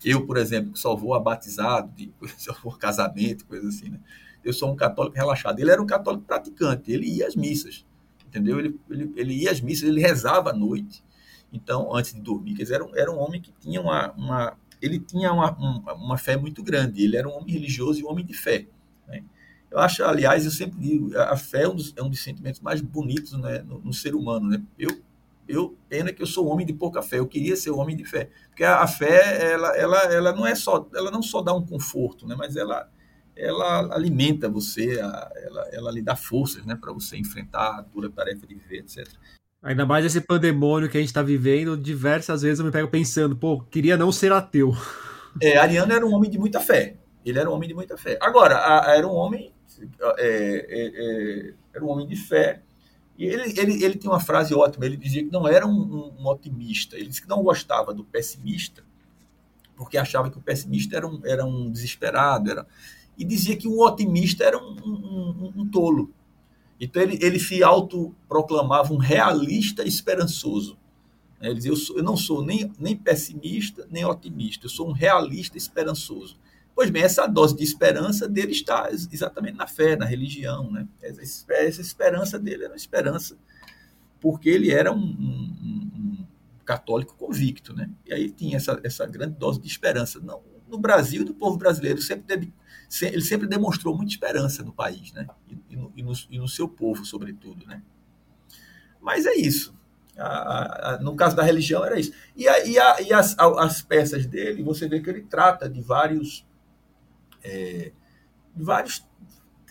Eu, por exemplo, que só vou a batizado, de, só vou casamento, coisa assim, né? Eu sou um católico relaxado. Ele era um católico praticante, ele ia às missas, entendeu? Ele, ele, ele ia às missas, ele rezava à noite, então, antes de dormir. Quer dizer, era um, era um homem que tinha uma, uma ele tinha uma, uma, uma, fé muito grande, ele era um homem religioso e um homem de fé. Né? Eu acho, aliás, eu sempre digo, a fé é um dos, é um dos sentimentos mais bonitos né, no, no, ser humano. Né? Eu, eu, pena que eu sou homem de pouca fé, eu queria ser homem de fé. Porque a, a fé, ela, ela, ela não é só, ela não só dá um conforto, né? mas ela, ela alimenta você, ela, ela lhe dá forças né, para você enfrentar a dura tarefa de viver, etc.
Ainda mais esse pandemônio que a gente está vivendo, diversas vezes eu me pego pensando, pô, queria não ser ateu.
É, Ariano era um homem de muita fé. Ele era um homem de muita fé. Agora, a, a, era um homem, é, é, é, era um homem de fé. E ele, ele, ele tem uma frase ótima. Ele dizia que não era um, um, um, otimista. Ele disse que não gostava do pessimista, porque achava que o pessimista era um, era um desesperado. Era, e dizia que o otimista era um, um tolo então ele, ele se autoproclamava um realista esperançoso. Ele dizia, eu, sou, eu não sou nem, nem pessimista, nem otimista, eu sou um realista esperançoso. Pois bem, essa dose de esperança dele está exatamente na fé, na religião. Né? Essa, essa esperança dele era uma esperança porque ele era um, um, um, católico convicto. Né? E aí tinha essa, essa grande dose de esperança. Não, no Brasil, do povo brasileiro, sempre teve ele sempre demonstrou muita esperança no país, né? E, no, e, no, e no, seu povo, sobretudo, né? Mas é isso. A, a, no caso da religião era isso. E, a, e, e as, as, peças dele, você vê que ele trata de vários, é, vários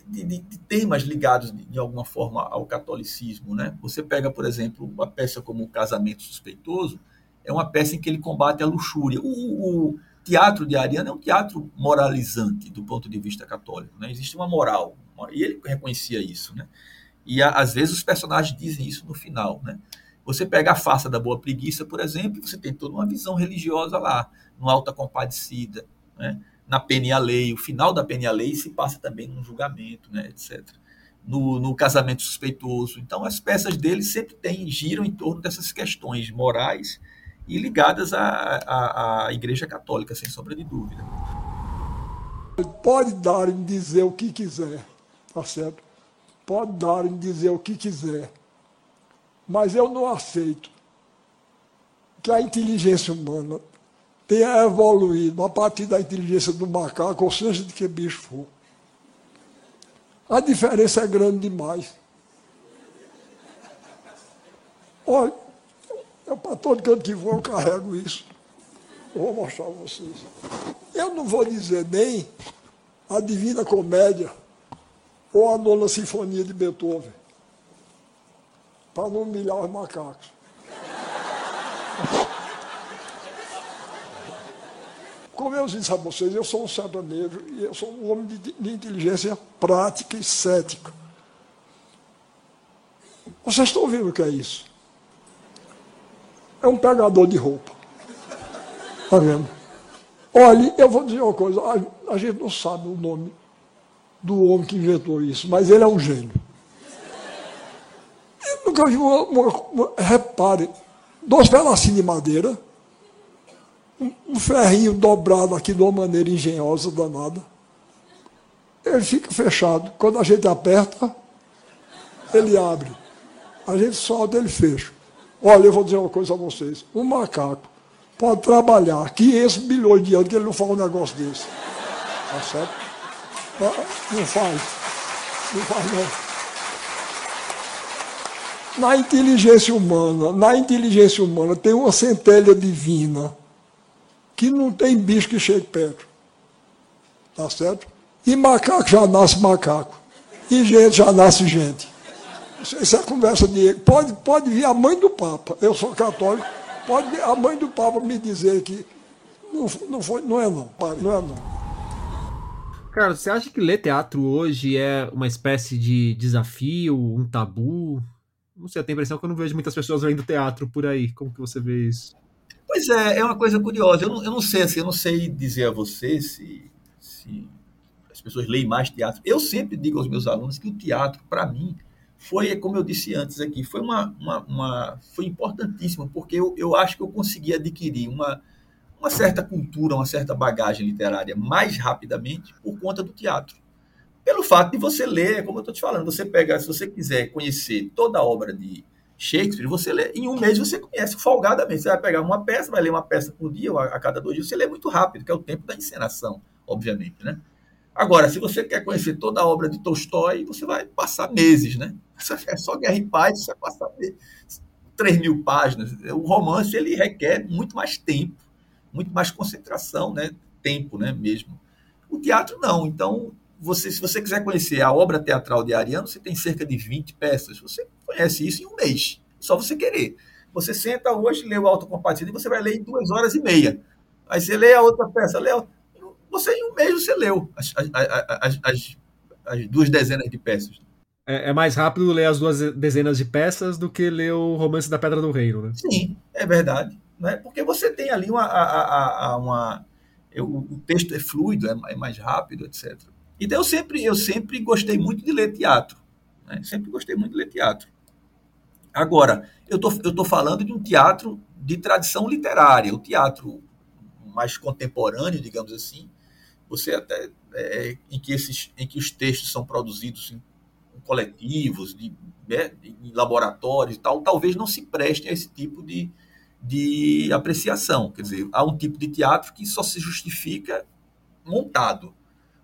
de, de, de temas ligados de, de, alguma forma ao catolicismo, né? Você pega, por exemplo, uma peça como o Casamento Suspeitoso, é uma peça em que ele combate a luxúria. O, o, teatro de Ariano é um teatro moralizante do ponto de vista católico. Né? Existe uma moral, e ele reconhecia isso. Né? E às vezes os personagens dizem isso no final. Né? Você pega a farsa da Boa Preguiça, por exemplo, você tem toda uma visão religiosa lá, no Alta Compadecida, né? Na Pena e a Lei. O final da Pena e a Lei se passa também num julgamento, né? etc. No, no Casamento Suspeitoso. Então, as peças dele sempre têm, giram em torno dessas questões morais e ligadas à, à, à Igreja Católica, sem sombra de dúvida.
Pode dar em dizer o que quiser, tá certo? Pode dar em dizer o que quiser, mas eu não aceito que a inteligência humana tenha evoluído a partir da inteligência do macaco, ou seja, de que bicho for. A diferença é grande demais. Olha, eu, para todo canto que vou, eu carrego isso. Vou mostrar a vocês. Eu não vou dizer nem a Divina Comédia ou a Nona Sinfonia de Beethoven, para não humilhar os macacos. Como eu disse a vocês, eu sou um sertanejo e eu sou um homem de, de inteligência prática e cética. Vocês estão vendo o que é isso? é um pegador de roupa. Está vendo? Olha, eu vou dizer uma coisa, a, a, gente não sabe o nome do homem que inventou isso, mas ele é um gênio. Eu nunca vi uma, uma, uma repare, dois pedacinhos de madeira, um, ferrinho dobrado aqui de uma maneira engenhosa, danada. Ele fica fechado. Quando a gente aperta, ele abre. A gente solta, ele fecha. Olha, eu vou dizer uma coisa a vocês. Um macaco pode trabalhar 500 bilhões de anos que ele não faz um negócio desse. Tá certo? Não faz. Não faz, não. Na inteligência humana, na inteligência humana tem uma centelha divina que não tem bicho que chegue perto. Tá certo? E macaco já nasce macaco. E gente já nasce gente. Isso é conversa de. Pode, pode vir a mãe do Papa. Eu sou católico. Pode vir a mãe do Papa me dizer que não, não, foi, não é não. Não é não.
Cara, você acha que ler teatro hoje é uma espécie de desafio, um tabu? Não sei, eu tenho a impressão que eu não vejo muitas pessoas lendo teatro por aí. Como que você vê isso?
Pois é, é uma coisa curiosa. Eu não, eu não sei, assim, eu não sei dizer a você se, se as pessoas leem mais teatro. Eu sempre digo aos meus alunos que o teatro, para mim, foi, como eu disse antes aqui, foi uma, uma, uma foi importantíssimo, porque eu, eu acho que eu consegui adquirir uma, uma certa cultura, uma certa bagagem literária mais rapidamente por conta do teatro. Pelo fato de você ler, como eu estou te falando, você pega, se você quiser conhecer toda a obra de Shakespeare, você lê, em um mês você conhece folgadamente. Você vai pegar uma peça, vai ler uma peça por dia, ou a, a cada dois dias, você lê muito rápido, que é o tempo da encenação, obviamente, né? Agora, se você quer conhecer toda a obra de Tolstói, você vai passar meses, né? É só Guerra e Paz, você vai passar 3 mil páginas. O romance ele requer muito mais tempo, muito mais concentração, né? Tempo, né? Mesmo. O teatro não. Então, você, se você quiser conhecer a obra teatral de Ariano, você tem cerca de 20 peças. Você conhece isso em um mês. Só você querer. Você senta hoje, lê o Autocompatível e você vai ler em duas horas e meia. Aí você lê a outra peça, lê você em um mês você leu as, as, as, as, as duas dezenas de peças.
É, é, mais rápido ler as duas dezenas de peças do que ler o Romance da Pedra do Reino, né?
Sim, é verdade. Né? Porque você tem ali uma. A, a, uma o texto é fluido, é, é, mais rápido, etc. Então eu sempre, eu sempre gostei muito de ler teatro. Né? Sempre gostei muito de ler teatro. Agora, eu tô, estou tô falando de um teatro de tradição literária, o teatro mais contemporâneo, digamos assim, você até é, em que esses em que os textos são produzidos em, em coletivos, de, né, em laboratórios e tal, talvez não se prestem a esse tipo de, de apreciação. Quer dizer, há um tipo de teatro que só se justifica montado.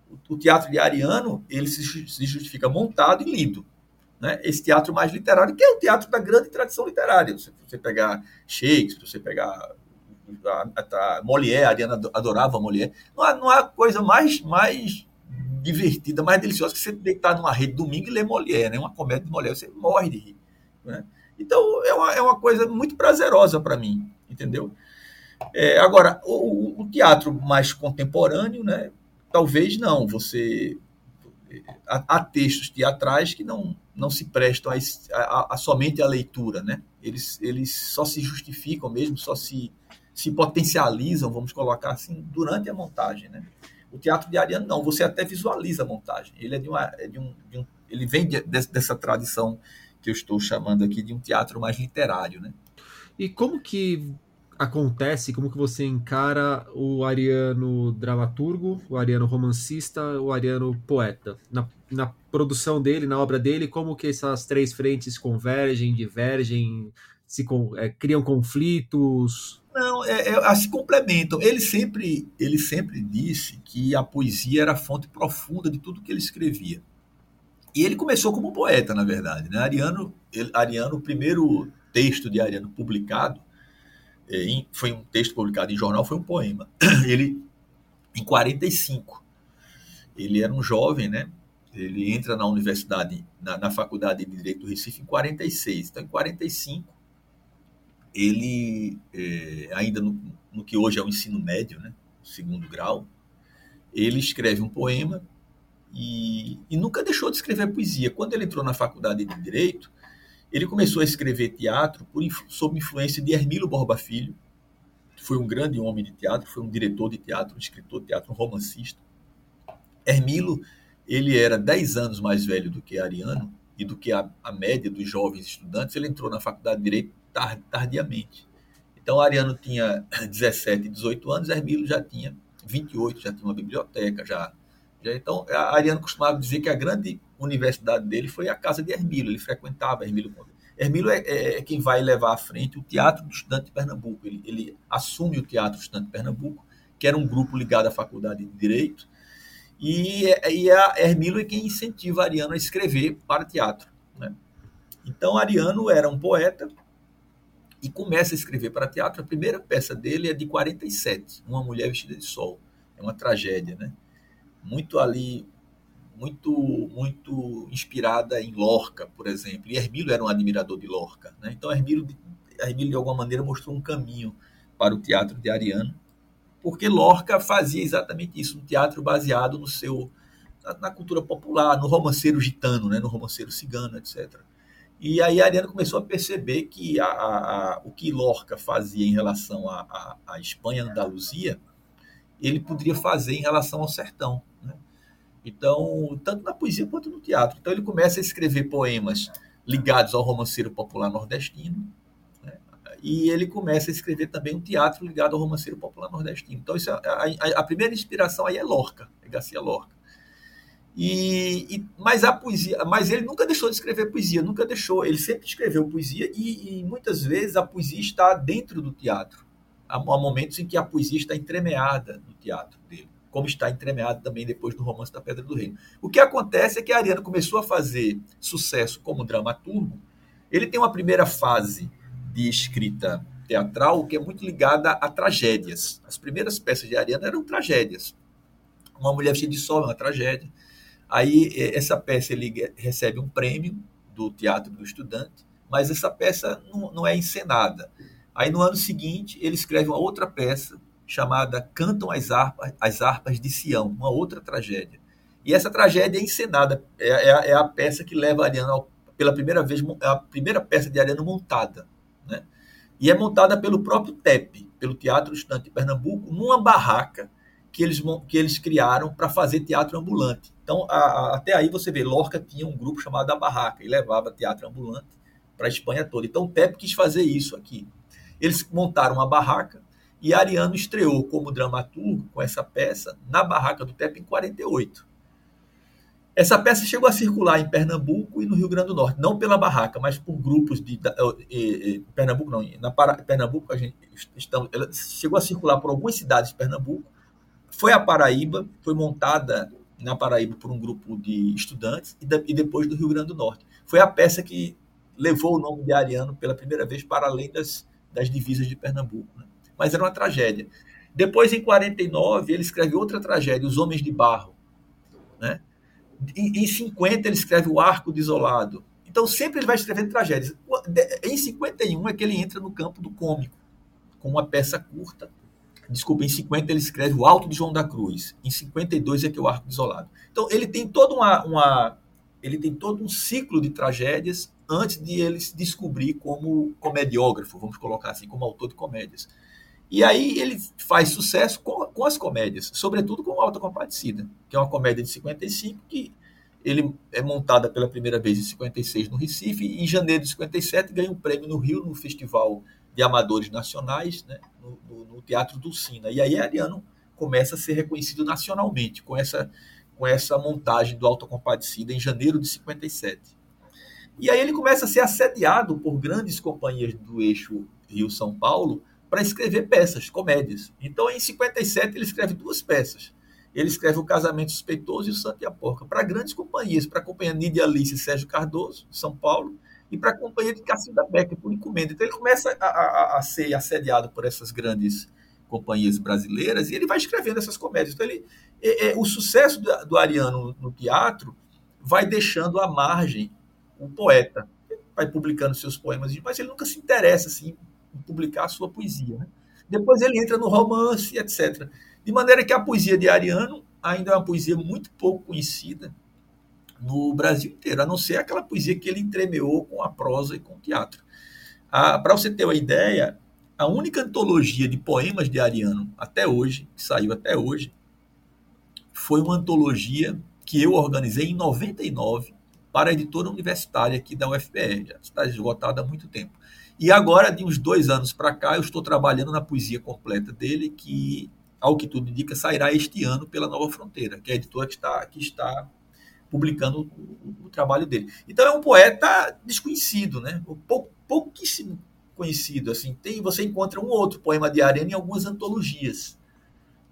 O, o teatro de Ariano ele se, se justifica montado e lido. Né? Esse teatro mais literário, que é o teatro da grande tradição literária. Se você pegar Shakespeare, você pegar a, a, Molière, a Ariana adorava Molière. Não há, não há coisa mais, mais divertida, mais deliciosa que você deitar numa rede domingo e ler Molière, né? uma comédia de Molière, você morre de rir. Né? Então, é uma, é uma coisa muito prazerosa para mim, entendeu? É, agora, o, o, teatro mais contemporâneo, né? talvez não, você... Há, textos teatrais que não, não se prestam a, a, a somente a leitura, né? Eles, eles só se justificam mesmo, só se se potencializam, vamos colocar assim, durante a montagem, né? O teatro de Ariano não, você até visualiza a montagem. Ele é de, uma, é de, um, de um, ele vem de, dessa tradição que eu estou chamando aqui de um teatro mais literário, né?
E como que acontece, como que você encara o ariano dramaturgo, o ariano romancista, o ariano poeta? Na, na produção dele, na obra dele, como que essas três frentes convergem, divergem, se é, criam conflitos?
Não, é, é, se complementam. Ele sempre, ele sempre disse que a poesia era a fonte profunda de tudo que ele escrevia. E ele começou como poeta, na verdade. Né? Ariano, ele, Ariano, o primeiro texto de Ariano publicado, foi um texto publicado em jornal, foi um poema. Ele, em 45, ele era um jovem, né? Ele entra na universidade, na, na faculdade de Direito do Recife em 46. Então, em 45, ele, é, ainda no, no, que hoje é o ensino médio, né, segundo grau, ele escreve um poema e, e, nunca deixou de escrever poesia. Quando ele entrou na faculdade de Direito, ele começou a escrever teatro por, sob influência de Hermílio Borba Filho, que foi um grande homem de teatro, foi um diretor de teatro, um escritor de teatro, um romancista. Hermílio, ele era 10 anos mais velho do que Ariano e do que a, a média dos jovens estudantes. Ele entrou na faculdade de Direito tardiamente. Então, Ariano tinha 17, 18 anos, Hermílio já tinha 28, já tinha uma biblioteca, já. já então, Ariano costumava dizer que a grande universidade dele foi a casa de Hermílio, ele frequentava Hermílio. Hermílio é, é, é quem vai levar à frente o Teatro do Estudante de Pernambuco. Ele, ele assume o Teatro do Estudante de Pernambuco, que era um grupo ligado à Faculdade de Direito, e, e a Hermílio é quem incentiva Ariano a escrever para teatro. Né? Então, Ariano era um poeta, e começa a escrever para teatro. A primeira peça dele é de 47, Uma Mulher Vestida de Sol. É uma tragédia, né? Muito ali, muito muito inspirada em Lorca, por exemplo. E Hermílio era um admirador de Lorca, né? Então Hermílio, Hermílio de alguma maneira mostrou um caminho para o teatro de Ariano, porque Lorca fazia exatamente isso, um teatro baseado no seu na, cultura popular, no romanceiro gitano, né? No romanceiro cigano, etc. E aí a Ariana começou a perceber que a, a, a, o que Lorca fazia em relação à Espanha, Andaluzia, ele poderia fazer em relação ao sertão. Né? Então, tanto na poesia quanto no teatro. Então ele começa a escrever poemas ligados ao romanceiro popular nordestino. Né? e ele começa a escrever também um teatro ligado ao romanceiro popular nordestino. Então, isso é, a, a, primeira inspiração aí é Lorca, é Garcia Lorca. E, e, mas a poesia, mas ele nunca deixou de escrever poesia, nunca deixou. Ele sempre escreveu poesia e, e muitas vezes a poesia está dentro do teatro. Há, há momentos em que a poesia está entremeada no teatro dele, como está entremeada também depois do romance da Pedra do Reino. O que acontece é que Ariano começou a fazer sucesso como dramaturgo. Ele tem uma primeira fase de escrita teatral que é muito ligada a tragédias. As primeiras peças de Ariano eram tragédias. Uma mulher vestida de sol é uma tragédia. Aí essa peça ele recebe um prêmio do Teatro do Estudante, mas essa peça não, não é encenada. Aí no ano seguinte ele escreve uma outra peça chamada Cantam as Harpas, as Harpas de Sião, uma outra tragédia. E essa tragédia é encenada, é, é, é a peça que leva Ariano ao, pela primeira vez, é a primeira peça de Ariano montada. Né? E é montada pelo próprio TEP, pelo Teatro Estudante de Pernambuco, numa barraca que eles, que eles criaram para fazer teatro ambulante. Então, a, a, até aí você vê, Lorca tinha um grupo chamado A Barraca, e levava teatro ambulante para a Espanha toda. Então, o TEP quis fazer isso aqui. Eles montaram uma barraca e Ariano estreou como dramaturgo com essa peça na barraca do TEP em 48. Essa peça chegou a circular em Pernambuco e no Rio Grande do Norte, não pela barraca, mas por grupos de, de, Pernambuco não, na Pernambuco a gente estamos, ela chegou a circular por algumas cidades de Pernambuco, foi a Paraíba, foi montada na Paraíba por um grupo de estudantes e, e depois do Rio Grande do Norte. Foi a peça que levou o nome de Ariano pela primeira vez para além das, das divisas de Pernambuco. Né? Mas era uma tragédia. Depois, em 49, ele escreve outra tragédia, Os Homens de Barro. Né? Em, em 50, ele escreve O Arco Desolado. Então, sempre ele vai escrevendo tragédias. Em 51 é que ele entra no campo do cômico, com uma peça curta, Desculpa, em 50 ele escreve O Alto de João da Cruz. Em 52 é que é o Arco Isolado. Então ele tem toda uma, uma, ele tem todo um ciclo de tragédias antes de ele se descobrir como comediógrafo, vamos colocar assim, como autor de comédias. E aí ele faz sucesso com, com as comédias, sobretudo com Alta Compadecida, que é uma comédia de 55 que ele é montada pela primeira vez em 56 no Recife e em janeiro de 57 ganha um prêmio no Rio no Festival de Amadores Nacionais, né, no, no, no Teatro Dulcina. E aí Ariano começa a ser reconhecido nacionalmente com essa, com essa montagem do Autocompadecida em janeiro de 57. E aí ele começa a ser assediado por grandes companhias do eixo Rio-São Paulo para escrever peças, comédias. Então, em 57, ele escreve duas peças. Ele escreve O Casamento Suspeitoso e O Santo e a Porca para grandes companhias, para a companhia Nidia Alice e Sérgio Cardoso, de São Paulo, e para a companhia de Cacilda Becker, por encomenda. Então ele começa a, a, a, ser assediado por essas grandes companhias brasileiras e ele vai escrevendo essas comédias. Então ele, é, é, o sucesso do, do Ariano no teatro vai deixando à margem o poeta. Ele vai publicando seus poemas, mas ele nunca se interessa assim, publicar a sua poesia. Né? Depois ele entra no romance, etc. De maneira que a poesia de Ariano ainda é uma poesia muito pouco conhecida, no Brasil inteiro, a não ser aquela poesia que ele entremeou com a prosa e com o teatro. Para você ter uma ideia, a única antologia de poemas de Ariano até hoje, que saiu até hoje, foi uma antologia que eu organizei em 99 para a editora universitária aqui da UFPR, já está esgotada há muito tempo. E agora, de uns dois anos para cá, eu estou trabalhando na poesia completa dele, que, ao que tudo indica, sairá este ano pela Nova Fronteira, que é a editora que está, que está publicando o, o, trabalho dele. Então é um poeta desconhecido, né? Pou, pouquíssimo conhecido. Assim, tem, você encontra um outro poema de Arena em algumas antologias.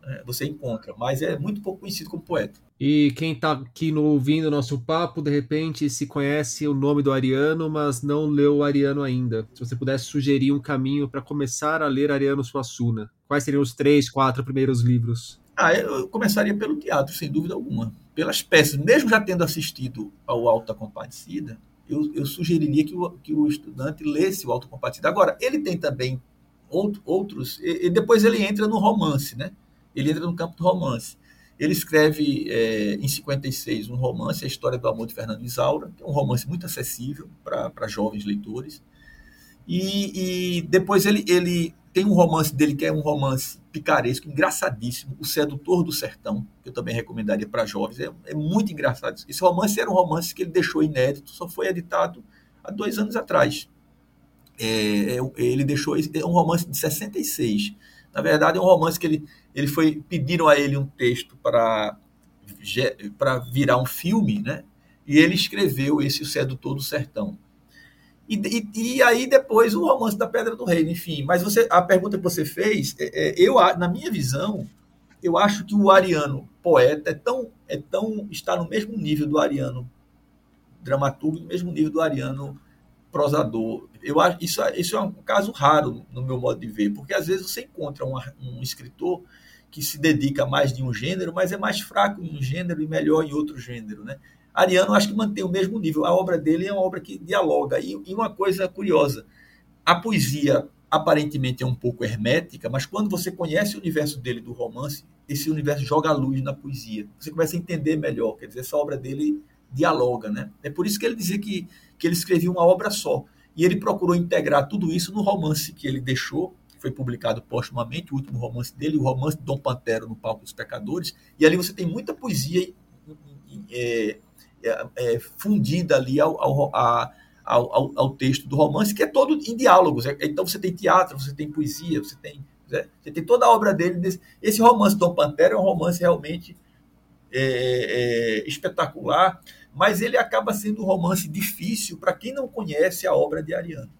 Né? Você encontra, mas é muito pouco conhecido como poeta.
E quem está aqui no, ouvindo nosso papo, de repente se conhece o nome do Ariano, mas não leu o Ariano ainda. Se você pudesse sugerir um caminho para começar a ler Ariano Suassuna, quais seriam os três, quatro primeiros livros?
Ah, eu começaria pelo teatro, sem dúvida alguma pelas peças, mesmo já tendo assistido ao Alta Compadecida, eu, eu sugeriria que o, que o estudante lesse o Alta Compadecida. Agora, ele tem também outro, outros, e, e, depois ele entra no romance, né? Ele entra no campo do romance. Ele escreve é, em 56 um romance, A História do Amor de Fernando Isaura, que é um romance muito acessível para jovens leitores. E, e depois ele, ele tem um romance dele que é um romance picaresco, engraçadíssimo, O Sedutor do Sertão, que eu também recomendaria para jovens. É, é, muito engraçado. Esse romance era um romance que ele deixou inédito, só foi editado há dois anos atrás. é, é, ele deixou é um romance de 66. Na verdade, é um romance que ele, ele foi pediram a ele um texto para virar um filme, né? E ele escreveu esse O Sedutor do Sertão. E, e, e, aí depois o romance da Pedra do Reino, enfim. Mas você, a pergunta que você fez, é, é, eu na minha visão, eu acho que o Ariano poeta é tão, é tão está no mesmo nível do Ariano dramaturgo, no mesmo nível do Ariano prosador. Eu acho isso, isso é um caso raro no meu modo de ver, porque às vezes você encontra um, um escritor que se dedica mais de um gênero, mas é mais fraco em um gênero e melhor em outro gênero, né? Ariano acho que mantém o mesmo nível. A obra dele é uma obra que dialoga. E, e uma coisa curiosa, a poesia aparentemente é um pouco hermética, mas quando você conhece o universo dele do romance, esse universo joga a luz na poesia. Você começa a entender melhor. Quer dizer, essa obra dele dialoga, né? É por isso que ele dizia que, que ele escrevia uma obra só. E ele procurou integrar tudo isso no romance que ele deixou, que foi publicado postumamente, o último romance dele, o romance Dom Pantero no Palco dos Pecadores. E ali você tem muita poesia é, é, é, fundida ali ao, ao, a, ao, ao, texto do romance, que é todo em diálogos. É, então você tem teatro, você tem poesia, você tem, né, você tem toda a obra dele. Esse romance Dom Pantera é um romance realmente é, é, espetacular, mas ele acaba sendo um romance difícil para quem não conhece a obra de Ariano.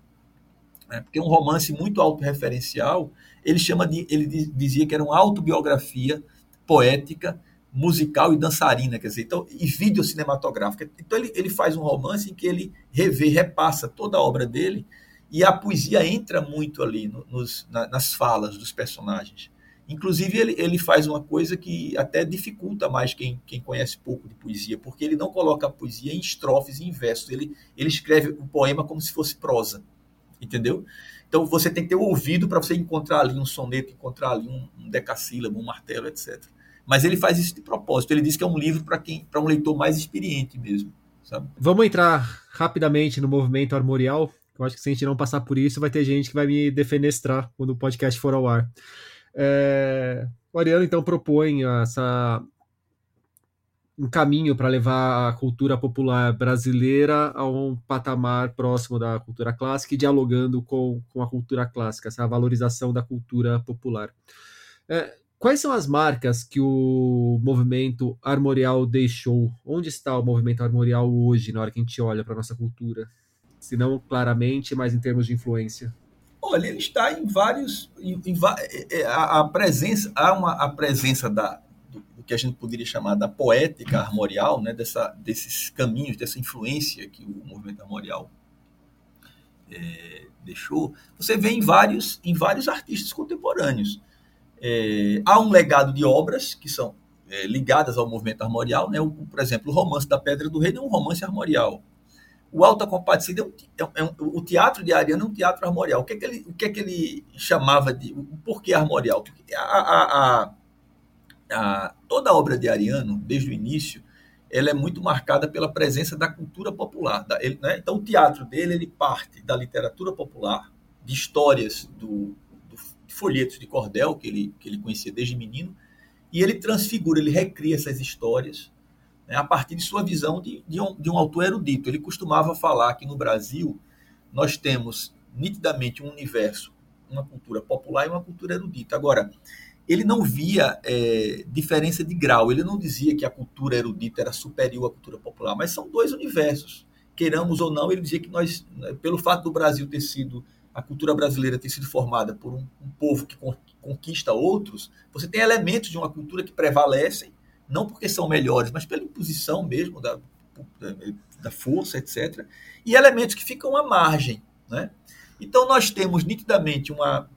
Né? Porque é um romance muito autorreferencial, ele chama de, ele dizia que era uma autobiografia poética, musical e dançarina, quer dizer, então, e vídeo cinematográfica. Então ele, ele faz um romance em que ele revê, repassa toda a obra dele e a poesia entra muito ali no, nos, na, nas falas dos personagens. Inclusive, ele, ele faz uma coisa que até dificulta mais quem, quem conhece pouco de poesia, porque ele não coloca a poesia em estrofes em versos. Ele, ele escreve o poema como se fosse prosa. Entendeu? Então você tem que ter o ouvido para você encontrar ali um soneto, encontrar ali um, um decassílabo, um martelo, etc. Mas ele faz isso de propósito. Ele diz que é um livro para quem, para um leitor mais experiente mesmo. Sabe?
Vamos entrar rapidamente no movimento armorial. Eu acho que se a gente não passar por isso, vai ter gente que vai me defenestrar quando o podcast for ao ar. É, o Ariano então propõe essa um caminho para levar a cultura popular brasileira a um patamar próximo da cultura clássica e dialogando com, com a cultura clássica, essa valorização da cultura popular. É, quais são as marcas que o movimento armorial deixou? Onde está o movimento armorial hoje, na hora que a gente olha para a nossa cultura? Se não claramente, mas em termos de influência.
Olha, ele está em vários. Em, em, é, é, a, a, presença, há uma, a presença da, do, do, que a gente poderia chamar da poética armorial, né, dessa, desses caminhos, dessa influência que o movimento armorial é, deixou. Você vê em vários, em vários artistas contemporâneos. É, há um legado de obras que são é, ligadas ao movimento armorial, né? O, por exemplo, o romance da Pedra do Rei é um romance armorial. O Alta Compadecida, é, um, é um, o teatro de Ariano é um teatro armorial. O que é que ele, o que é que ele chamava de. O porquê armorial? A, a, a, toda a obra de Ariano, desde o início, ela é muito marcada pela presença da cultura popular. Da, ele, né? Então, o teatro dele ele parte da literatura popular, de histórias do, do de folhetos de cordel que ele, que ele conhecia desde menino, e ele transfigura, ele recria essas histórias né, a partir de sua visão de, de, um, de um autor erudito. Ele costumava falar que no Brasil nós temos nitidamente um universo, uma cultura popular e uma cultura erudita. Agora, ele não via é, diferença de grau, ele não dizia que a cultura erudita era superior à cultura popular, mas são dois universos. Queiramos ou não, ele dizia que nós, né, pelo fato do Brasil ter sido, a cultura brasileira ter sido formada por um, um povo que conquista outros, você tem elementos de uma cultura que prevalecem não porque são melhores, mas pela imposição mesmo da, da força, etc. E elementos que ficam à margem. Né? Então, nós temos nitidamente uma,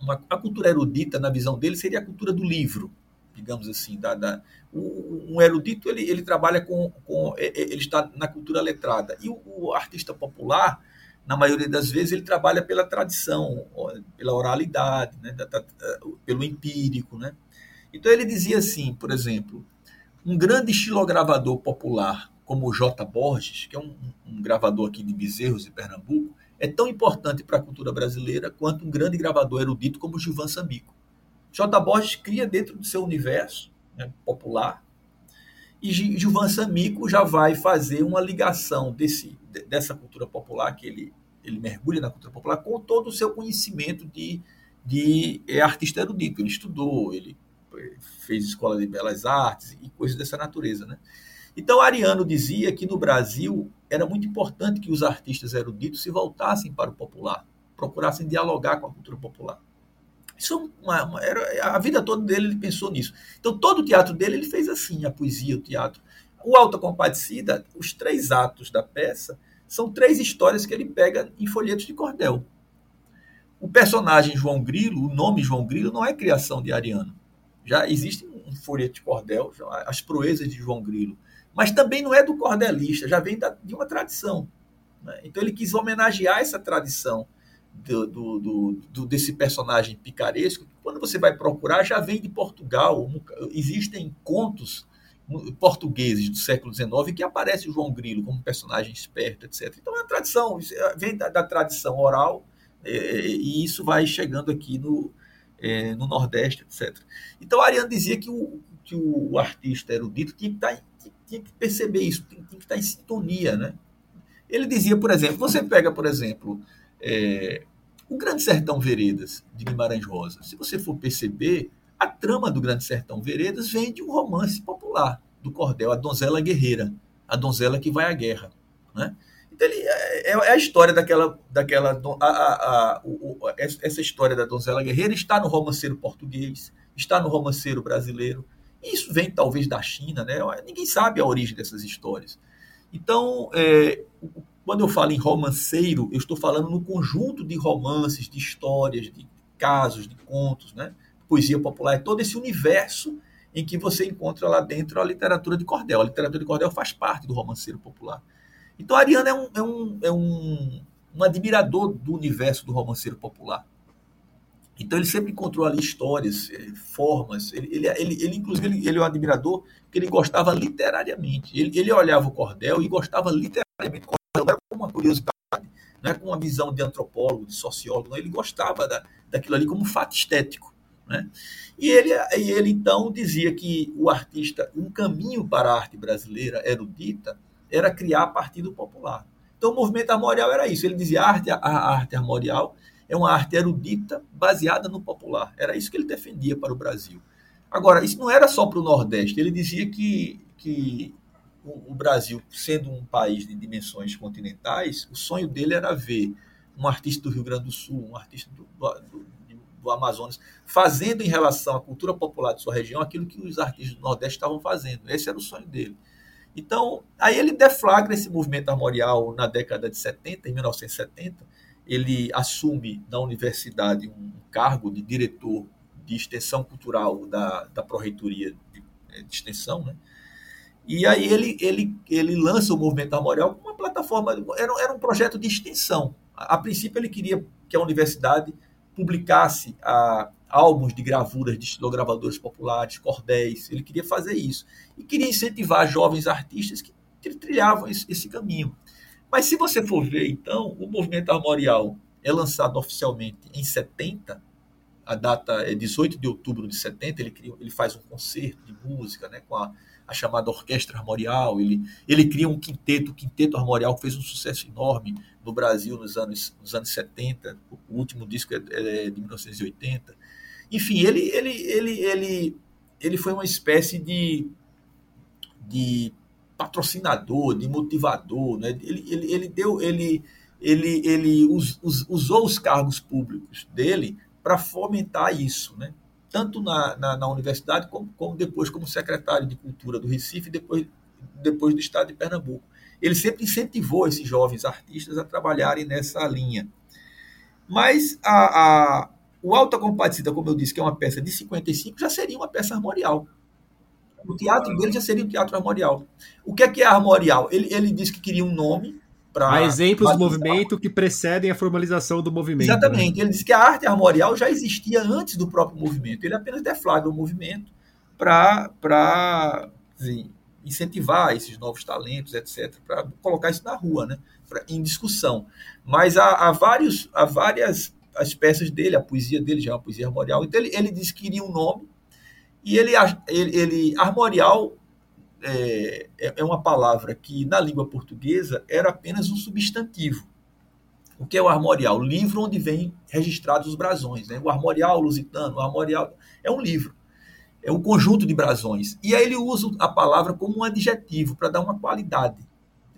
uma. A cultura erudita, na visão dele, seria a cultura do livro, digamos assim. Da, da, um erudito ele, ele trabalha com, com. Ele está na cultura letrada. E o, o artista popular na maioria das vezes, ele trabalha pela tradição, pela oralidade, né, da, da, pelo empírico. Né? Então ele dizia assim, por exemplo, um grande estilogravador popular como o J. Borges, que é um, um gravador aqui de Bezerros e Pernambuco, é tão importante para a cultura brasileira quanto um grande gravador erudito como Gilvan Samico. J. Borges cria dentro do seu universo né, popular e Gilvan Samico já vai fazer uma ligação desse, dessa cultura popular que ele, ele mergulha na cultura popular com todo o seu conhecimento de, de é, artista erudito. Ele estudou, ele fez escola de belas artes e coisas dessa natureza. Né? Então, Ariano dizia que no Brasil era muito importante que os artistas eruditos se voltassem para o popular, procurassem dialogar com a cultura popular. Isso é uma, uma, era, a vida toda dele ele pensou nisso. Então, todo o teatro dele ele fez assim, a poesia, o teatro. O Alta Compadecida, os três atos da peça, são três histórias que ele pega em folhetos de cordel. O personagem João Grilo, o nome João Grilo, não é criação de Ariano. Já existe um folheto de cordel, as proezas de João Grilo. Mas também não é do cordelista, já vem da, de uma tradição. Né? Então ele quis homenagear essa tradição do, do, do, desse personagem picaresco, quando você vai procurar, já vem de Portugal. Existem contos portugueses do século XIX que aparece o João Grilo como personagem esperto, etc. Então é uma tradição, é, vem da, da tradição oral é, e isso vai chegando aqui no, é, no Nordeste, etc. Então Ariano dizia que o, que o artista erudito tinha que, estar, tá tinha que perceber isso, tinha, tinha que estar tá em sintonia, né? Ele dizia, por exemplo, você pega, por exemplo, é, o Grande Sertão Veredas, de Guimarães Rosa, se você for perceber, a trama do Grande Sertão Veredas vem de um romance popular do cordel, a donzela guerreira, a donzela que vai à guerra. Né? Ele, é, é a história daquela. daquela a, a, a, o, essa história da donzela guerreira está no romanceiro português, está no romanceiro brasileiro. Isso vem talvez da China, né? ninguém sabe a origem dessas histórias. Então, é, quando eu falo em romanceiro, eu estou falando no conjunto de romances, de histórias, de casos, de contos, né? Poesia popular é todo esse universo em que você encontra lá dentro a literatura de cordel. A literatura de cordel faz parte do romanceiro popular. Então, Ariano é um, é um, é um, um admirador do universo do romanceiro popular. Então ele sempre encontrou ali histórias, eh, formas. Ele, ele, ele, ele inclusive, ele, ele, é um admirador que ele gostava literariamente. Ele, ele olhava o cordel e gostava literariamente não era como uma curiosidade, não é com uma visão de antropólogo, de sociólogo, não, ele gostava da, daquilo ali como fato estético. Né? E, ele, e ele então dizia que o artista, um caminho para a arte brasileira erudita, era criar a partir do popular. Então o movimento armorial era isso. Ele dizia a arte, a arte armorial é uma arte erudita baseada no popular. Era isso que ele defendia para o Brasil. Agora, isso não era só para o Nordeste. Ele dizia que, que o, Brasil, sendo um país de dimensões continentais, o sonho dele era ver um artista do Rio Grande do Sul, um artista do, do, do Amazonas, fazendo em relação à cultura popular de sua região aquilo que os artistas do Nordeste estavam fazendo. Esse era o sonho dele. Então, aí ele deflagra esse movimento armorial na década de 70, em 1970. Ele assume na universidade um cargo de diretor de extensão cultural da, da Pró-Reitoria de, de Extensão, né? E aí ele, ele, ele lança o movimento armorial como uma plataforma, era, era um projeto de extensão. A, a princípio ele queria que a universidade publicasse a, álbuns de gravuras de estilogravadores populares, cordéis, ele queria fazer isso. E queria incentivar jovens artistas que trilhavam esse, caminho. Mas se você for ver, então, o movimento armorial é lançado oficialmente em 70, a data é 18 de outubro de 70, ele, cria, ele faz um concerto de música né, com a a chamada Orquestra Armorial, ele, ele cria um quinteto, o Quinteto Armorial, que fez um sucesso enorme no Brasil nos anos, nos anos 70, o último disco é, é de 1980. Enfim, ele, ele, ele, ele, ele foi uma espécie de, de patrocinador, de motivador, né? ele, ele, ele deu, ele, ele, ele us, us, usou os cargos públicos dele para fomentar isso, né? tanto na, na, na universidade como, como, depois como secretário de Cultura do Recife, depois, depois do Estado de Pernambuco. Ele sempre incentivou esses jovens artistas a trabalharem nessa linha. Mas a, a, o Alta Compadecida, como eu disse, que é uma peça de 55, já seria uma peça armorial. O teatro dele já seria um teatro armorial. O que é que é armorial? Ele, ele disse que queria um nome,
Há exemplos do movimento que precedem a formalização do movimento.
Né? Exatamente. Né? Ele diz que a arte armorial já existia antes do próprio movimento. Ele apenas deflagra o movimento para incentivar esses novos talentos, etc., para colocar isso na rua, né? pra, em discussão. Mas há, há, vários, há várias as peças dele, a poesia dele já é uma poesia armorial. Então ele, ele disse que queria um nome, e ele, ele, ele armorial é, é, é uma palavra que na língua portuguesa era apenas um substantivo. O que é o armorial? O livro onde vem registrados os brasões. Né? O armorial lusitano, o armorial é um livro. É um conjunto de brasões. E aí ele usa a palavra como um adjetivo para dar uma qualidade.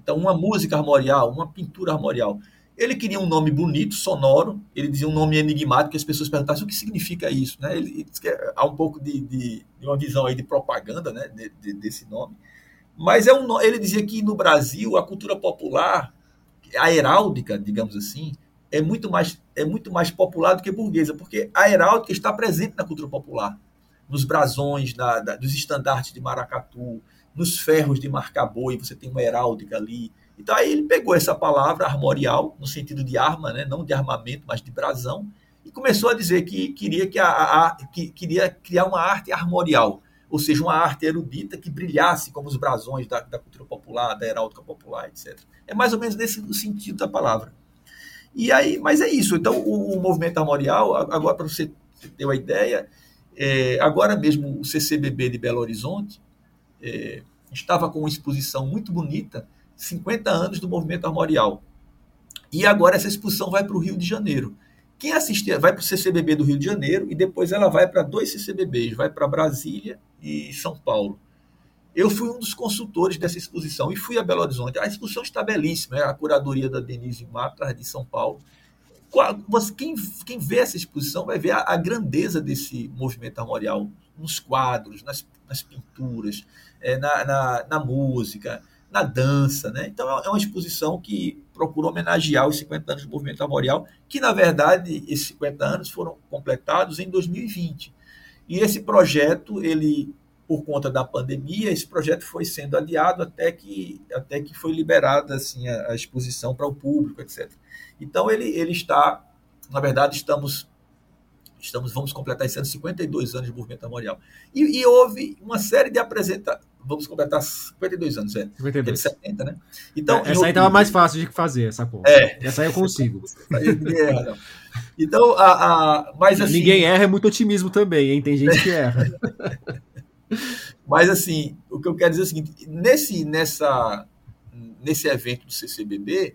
Então, uma música armorial, uma pintura armorial. Ele queria um nome bonito, sonoro. Ele dizia um nome enigmático que as pessoas perguntassem o que significa isso. Né? Ele, ele há um pouco de, de, de, uma visão aí de propaganda né? De, desse nome. Mas é um, ele dizia que no Brasil a cultura popular a heráldica, digamos assim, é muito mais é muito mais popular do que burguesa, porque a heráldica está presente na cultura popular, nos brasões, na, dos estandartes de maracatu, nos ferros de marcaboi, você tem uma heráldica ali. Então aí ele pegou essa palavra armorial, no sentido de arma, né, não de armamento, mas de brasão, e começou a dizer que queria que a, a, que queria criar uma arte armorial, ou seja, uma arte erudita que brilhasse como os brasões da, da cultura popular, da heráldica popular, etc. É mais ou menos nesse sentido da palavra. E aí, mas é isso. Então, o, o movimento armorial, agora para você ter uma ideia, é, agora mesmo o CCBB de Belo Horizonte é, estava com uma exposição muito bonita, 50 anos do movimento armorial. E agora essa exposição vai para o Rio de Janeiro. Quem assistir vai para o CCBB do Rio de Janeiro e depois ela vai para dois CCBBs, vai para Brasília e São Paulo. Eu fui um dos consultores dessa exposição e fui a Belo Horizonte. A exposição está belíssima, é a curadoria da Denise Mata, de São Paulo. Quem, quem vê essa exposição vai ver a, a grandeza desse movimento armorial nos quadros, nas, nas pinturas, é, na, na, na música, na dança. Né? Então, é uma exposição que procura homenagear os 50 anos do movimento armorial, que, na verdade, esses 50 anos foram completados em 2020. E esse projeto, ele, por conta da pandemia, esse projeto foi sendo adiado até que, até que foi liberada assim, a, a exposição para o público, etc. Então, ele, ele está, na verdade, estamos estamos vamos completar esse ano 52 anos de movimento memorial. E, e houve uma série de apresentações, vamos completar 52 anos, é.
52.
70, né? Então,
é, essa aí estava mais fácil de fazer, essa conta.
É.
Essa aí eu consigo.
então, a, a, mas assim...
Ninguém erra é muito otimismo também, hein? Tem gente que erra.
mas assim, o que eu quero dizer é o seguinte, nesse, nessa, nesse evento do CCBB,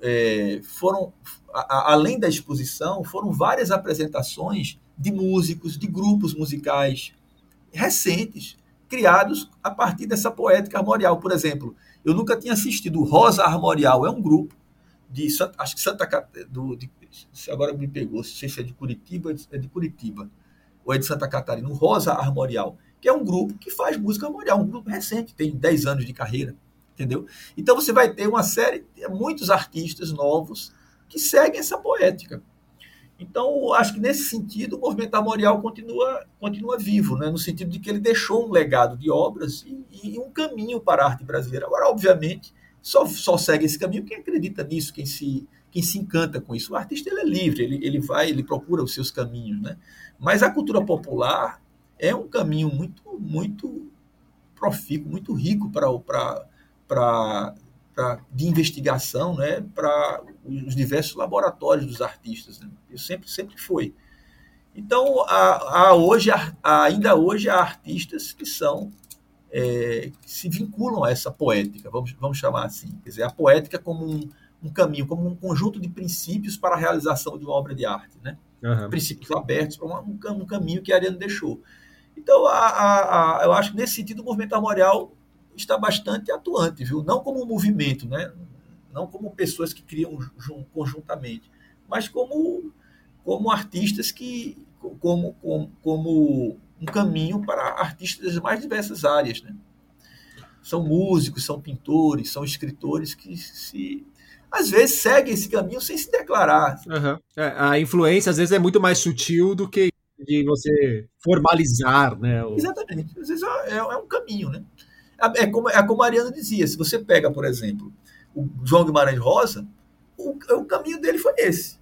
é, foram a, além da exposição, foram várias apresentações de músicos, de grupos musicais recentes, criados a partir dessa poética armorial. Por exemplo, eu nunca tinha assistido Rosa Armorial, é um grupo de acho que Santa do, de, agora me pegou, se é de Curitiba, é de Curitiba, ou é de Santa Catarina, o Rosa Armorial, que é um grupo que faz música armorial, um grupo recente, tem 10 anos de carreira, entendeu? Então você vai ter uma série, muitos artistas novos que seguem essa poética. Então, acho que nesse sentido, o movimento armorial continua, continua vivo, né? no sentido de que ele deixou um legado de obras e, e um caminho para a arte brasileira. Agora, obviamente, só, só segue esse caminho quem acredita nisso, quem se, quem se encanta com isso. O artista ele é livre, ele, ele vai, ele procura os seus caminhos. Né? Mas a cultura popular é um caminho muito, muito profícuo, muito rico para pra, de investigação né, para os diversos laboratórios dos artistas. Né? Isso sempre, sempre foi. Então, há, há hoje, há, ainda hoje, há artistas que são é, que se vinculam a essa poética, vamos, vamos chamar assim. Quer dizer, a poética como um, um caminho, como um conjunto de princípios para a realização de uma obra de arte. Né? Uhum. Princípios abertos para um, um, caminho que a Ariano deixou. Então, a, a, a, eu acho que nesse sentido o movimento armorial está bastante atuante, viu? Não como um movimento, né? não como pessoas que criam conjuntamente, mas como, como artistas que como, como, como um caminho para artistas das mais diversas áreas, né? São músicos, são pintores, são escritores que se às vezes seguem esse caminho sem se declarar.
Uhum. É, a influência às vezes é muito mais sutil do que de você formalizar, né?
Exatamente. Às vezes é, é um caminho, né? É como, é como a Ariana dizia, se você pega, por exemplo, o João Guimarães Rosa, o, o caminho dele foi esse.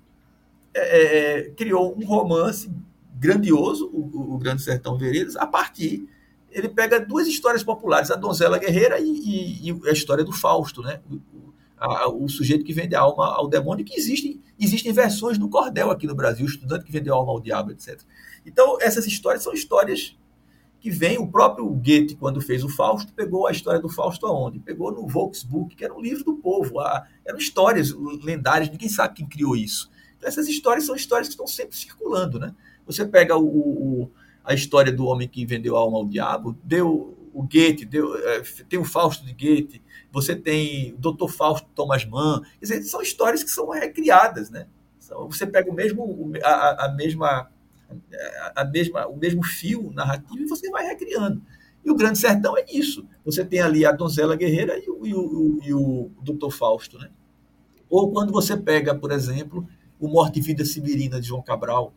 É, é, é criou um romance grandioso, o, o, Grande Sertão Veredas, a partir. Ele pega duas histórias populares, a Donzela Guerreira e, e, e a história do Fausto, né? O, a, o, sujeito que vende a alma ao demônio, que existem, existem versões no cordel aqui no Brasil, o estudante que vendeu a alma ao diabo, etc. Então, essas histórias são histórias que vem o próprio Goethe, quando fez o Fausto, pegou a história do Fausto aonde? Pegou no Volksbook, que era um livro do povo. A, eram histórias lendárias, ninguém sabe quem criou isso. Então, essas histórias são histórias que estão sempre circulando. Né? Você pega o, o, a história do homem que vendeu a alma ao diabo, deu o Goethe, deu, é, tem o Fausto de Goethe, você tem o Dr. Fausto Thomas Mann. Quer dizer, são histórias que são recriadas. Né? Você pega o mesmo, a, a mesma a mesma, o mesmo fio narrativo e você vai recriando. E o Grande Sertão é isso. Você tem ali a Donzela Guerreira e o, e o, e o Doutor Fausto. Né? Ou quando você pega, por exemplo, o Morte e Vida Sibirina de João Cabral.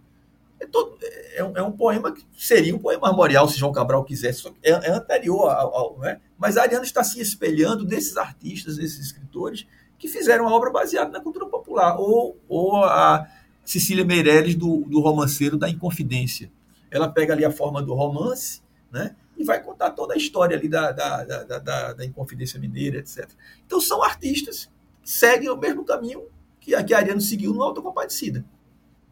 É, todo, é, um, é um poema que seria um poema memorial se João Cabral quisesse, é, é anterior ao. ao né? Mas a Ariana está se espelhando desses artistas, desses escritores, que fizeram a obra baseada na cultura popular. Ou, ou a Cecília Meirelles do, do romanceiro da Inconfidência. Ela pega ali a forma do romance, né? E vai contar toda a história ali da, da, da, da, da Inconfidência Mineira, etc. Então são artistas que seguem o mesmo caminho que a, que Ariano seguiu no Autocompadecida.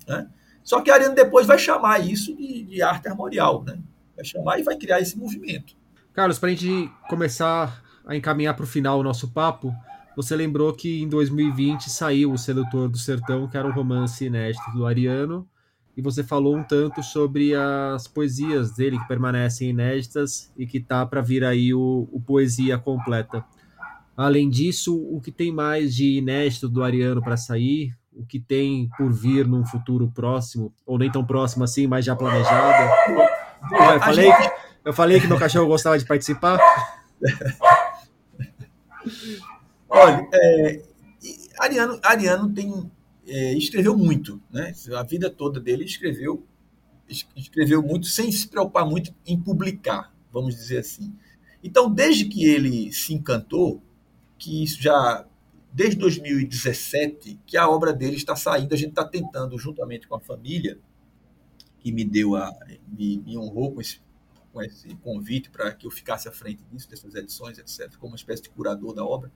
Né? Só que a Ariano depois vai chamar isso de, de arte armorial, né? Vai chamar e vai criar esse movimento.
Carlos, para a gente começar a encaminhar para o final o nosso papo, você lembrou que em 2020 saiu O Sedutor do Sertão, que era um romance inédito do Ariano, e você falou um tanto sobre as poesias dele que permanecem inéditas e que tá para vir aí o, o, Poesia Completa. Além disso, o que tem mais de inédito do Ariano para sair? O que tem por vir num futuro próximo, ou nem tão próximo assim, mas já planejado? Eu falei, eu falei que meu cachorro gostava de participar.
Olha, é, Ariano, Ariano tem, é, escreveu muito, né? A vida toda dele escreveu, escreveu muito sem se preocupar muito em publicar, vamos dizer assim. Então, desde que ele se encantou, que isso já desde 2017 que a obra dele está saindo, a gente está tentando juntamente com a família que me deu a me, me honrou com esse, com esse convite para que eu ficasse à frente disso, dessas edições, etc., como uma espécie de curador da obra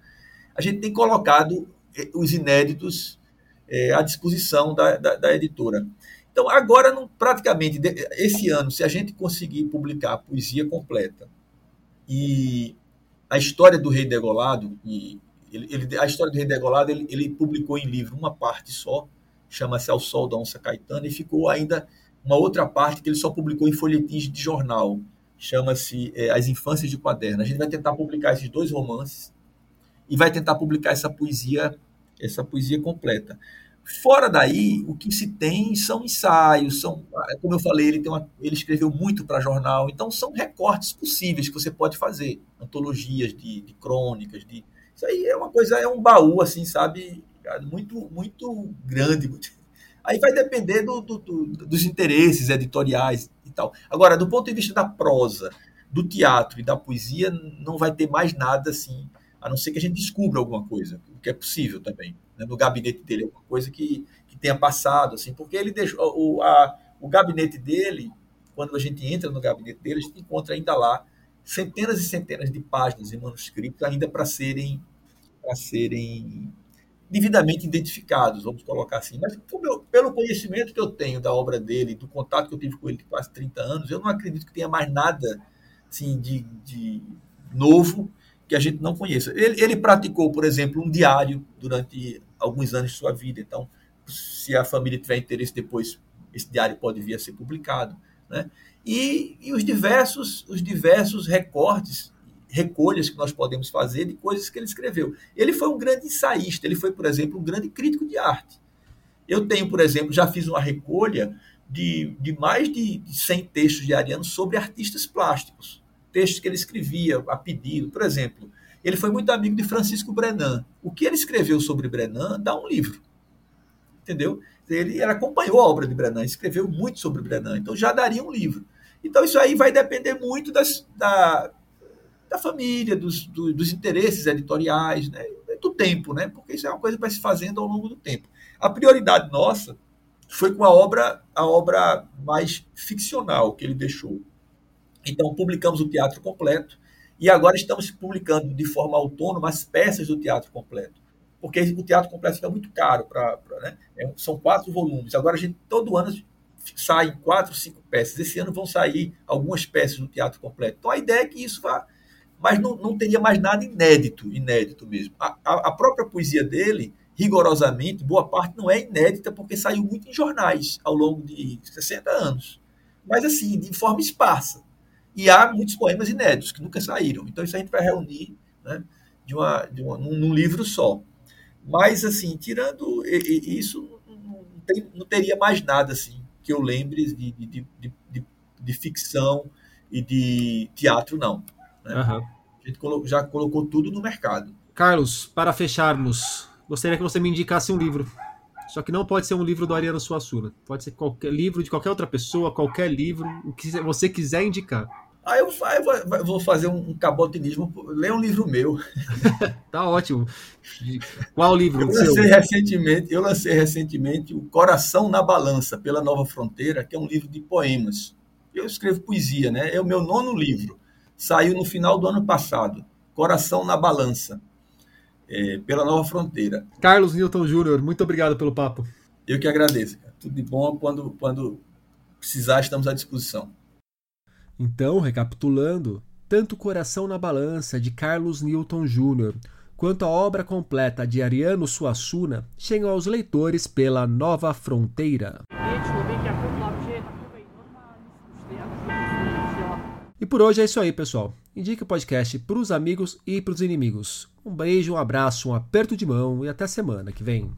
a gente tem colocado eh, os inéditos é, à disposição da, da, da, editora. Então, agora, não, praticamente, esse ano, se a gente conseguir publicar a poesia completa e a história do Rei Degolado, e ele, ele, a história do Rei Degolado, ele, ele publicou em livro uma parte só, chama-se Ao Sol da Onça Caetana, e ficou ainda uma outra parte que ele só publicou em folhetins de jornal, chama-se é, As Infâncias de Quaderno. A gente vai tentar publicar esses dois romances e vai tentar publicar essa poesia, essa poesia completa. Fora daí, o que se tem são ensaios, são, como eu falei, ele, tem uma, ele escreveu muito para jornal, então são recortes possíveis que você pode fazer, antologias de, de crônicas, de isso aí é uma coisa, é um baú assim, sabe, muito muito grande. Muito, aí vai depender do, do, do, dos interesses editoriais e tal. Agora, do ponto de vista da prosa, do teatro e da poesia, não vai ter mais nada assim a não ser que a gente descubra alguma coisa, o que é possível também, né? no gabinete dele, alguma coisa que, que tenha passado, assim, porque ele deixou o, a, o gabinete dele, quando a gente entra no gabinete dele, a gente encontra ainda lá centenas e centenas de páginas em manuscritos ainda para serem para serem devidamente identificados, vamos colocar assim. Mas pelo conhecimento que eu tenho da obra dele, do contato que eu tive com ele de quase 30 anos, eu não acredito que tenha mais nada assim, de, de novo que a gente não conheça. Ele, ele praticou, por exemplo, um diário durante alguns anos de sua vida. Então, se a família tiver interesse depois, esse diário pode vir a ser publicado. Né? E, e os diversos os diversos recortes, recolhas que nós podemos fazer de coisas que ele escreveu. Ele foi um grande ensaísta, ele foi, por exemplo, um grande crítico de arte. Eu tenho, por exemplo, já fiz uma recolha de, de mais de 100 textos de Ariano sobre artistas plásticos textos que ele escrevia a pedido. Por exemplo, ele foi muito amigo de Francisco Brenan. O que ele escreveu sobre Brenan dá um livro. Entendeu? Ele, ele acompanhou a obra de Brenan, escreveu muito sobre Brenan, então já daria um livro. Então isso aí vai depender muito das, da, da família, dos, do, dos interesses editoriais, né? do tempo, né? porque isso é uma coisa que vai se fazendo ao longo do tempo. A prioridade nossa foi com a obra, a obra mais ficcional que ele deixou, então, publicamos o teatro completo e agora estamos publicando de forma autônoma as peças do teatro completo. Porque o teatro completo fica muito caro. Pra, pra né? é, são quatro volumes. Agora, a gente todo ano saem quatro, cinco peças. Esse ano vão sair algumas peças do teatro completo. Então a ideia é que isso vá. Mas não, não teria mais nada inédito, inédito mesmo. A, a, a própria poesia dele, rigorosamente, boa parte não é inédita, porque saiu muito em jornais ao longo de 60 anos. Mas assim, de forma esparsa. E há muitos poemas inéditos que nunca saíram. Então isso a gente vai reunir né, de uma, de uma, num, num livro só. Mas assim, tirando isso, não, tem, não teria mais nada assim que eu lembre de, de, de, de, ficção e de teatro, não. Né? Uhum. A gente já colocou tudo no mercado.
Carlos, para fecharmos, gostaria que você me indicasse um livro. Só que não pode ser um livro do Ariano Suassuna. Pode ser qualquer livro de qualquer outra pessoa, qualquer livro, o que você quiser indicar.
Aí eu, eu vou fazer um cabotinismo, ler um livro meu.
tá ótimo. Qual livro?
Eu lancei, seu? recentemente, eu lancei recentemente O Coração na Balança, pela Nova Fronteira, que é um livro de poemas. Eu escrevo poesia, né? É o meu nono livro. Saiu no final do ano passado. Coração na Balança, é, pela Nova Fronteira.
Carlos Newton Júnior, muito obrigado pelo papo.
Eu que agradeço. Tudo de bom. Quando, quando precisar, estamos à disposição.
Então, recapitulando, tanto Coração na Balança, de Carlos Newton Jr., quanto a obra completa de Ariano Suassuna chegam aos leitores pela Nova Fronteira. E por hoje é isso aí, pessoal. Indique o podcast para os amigos e para os inimigos. Um beijo, um abraço, um aperto de mão e até semana que vem.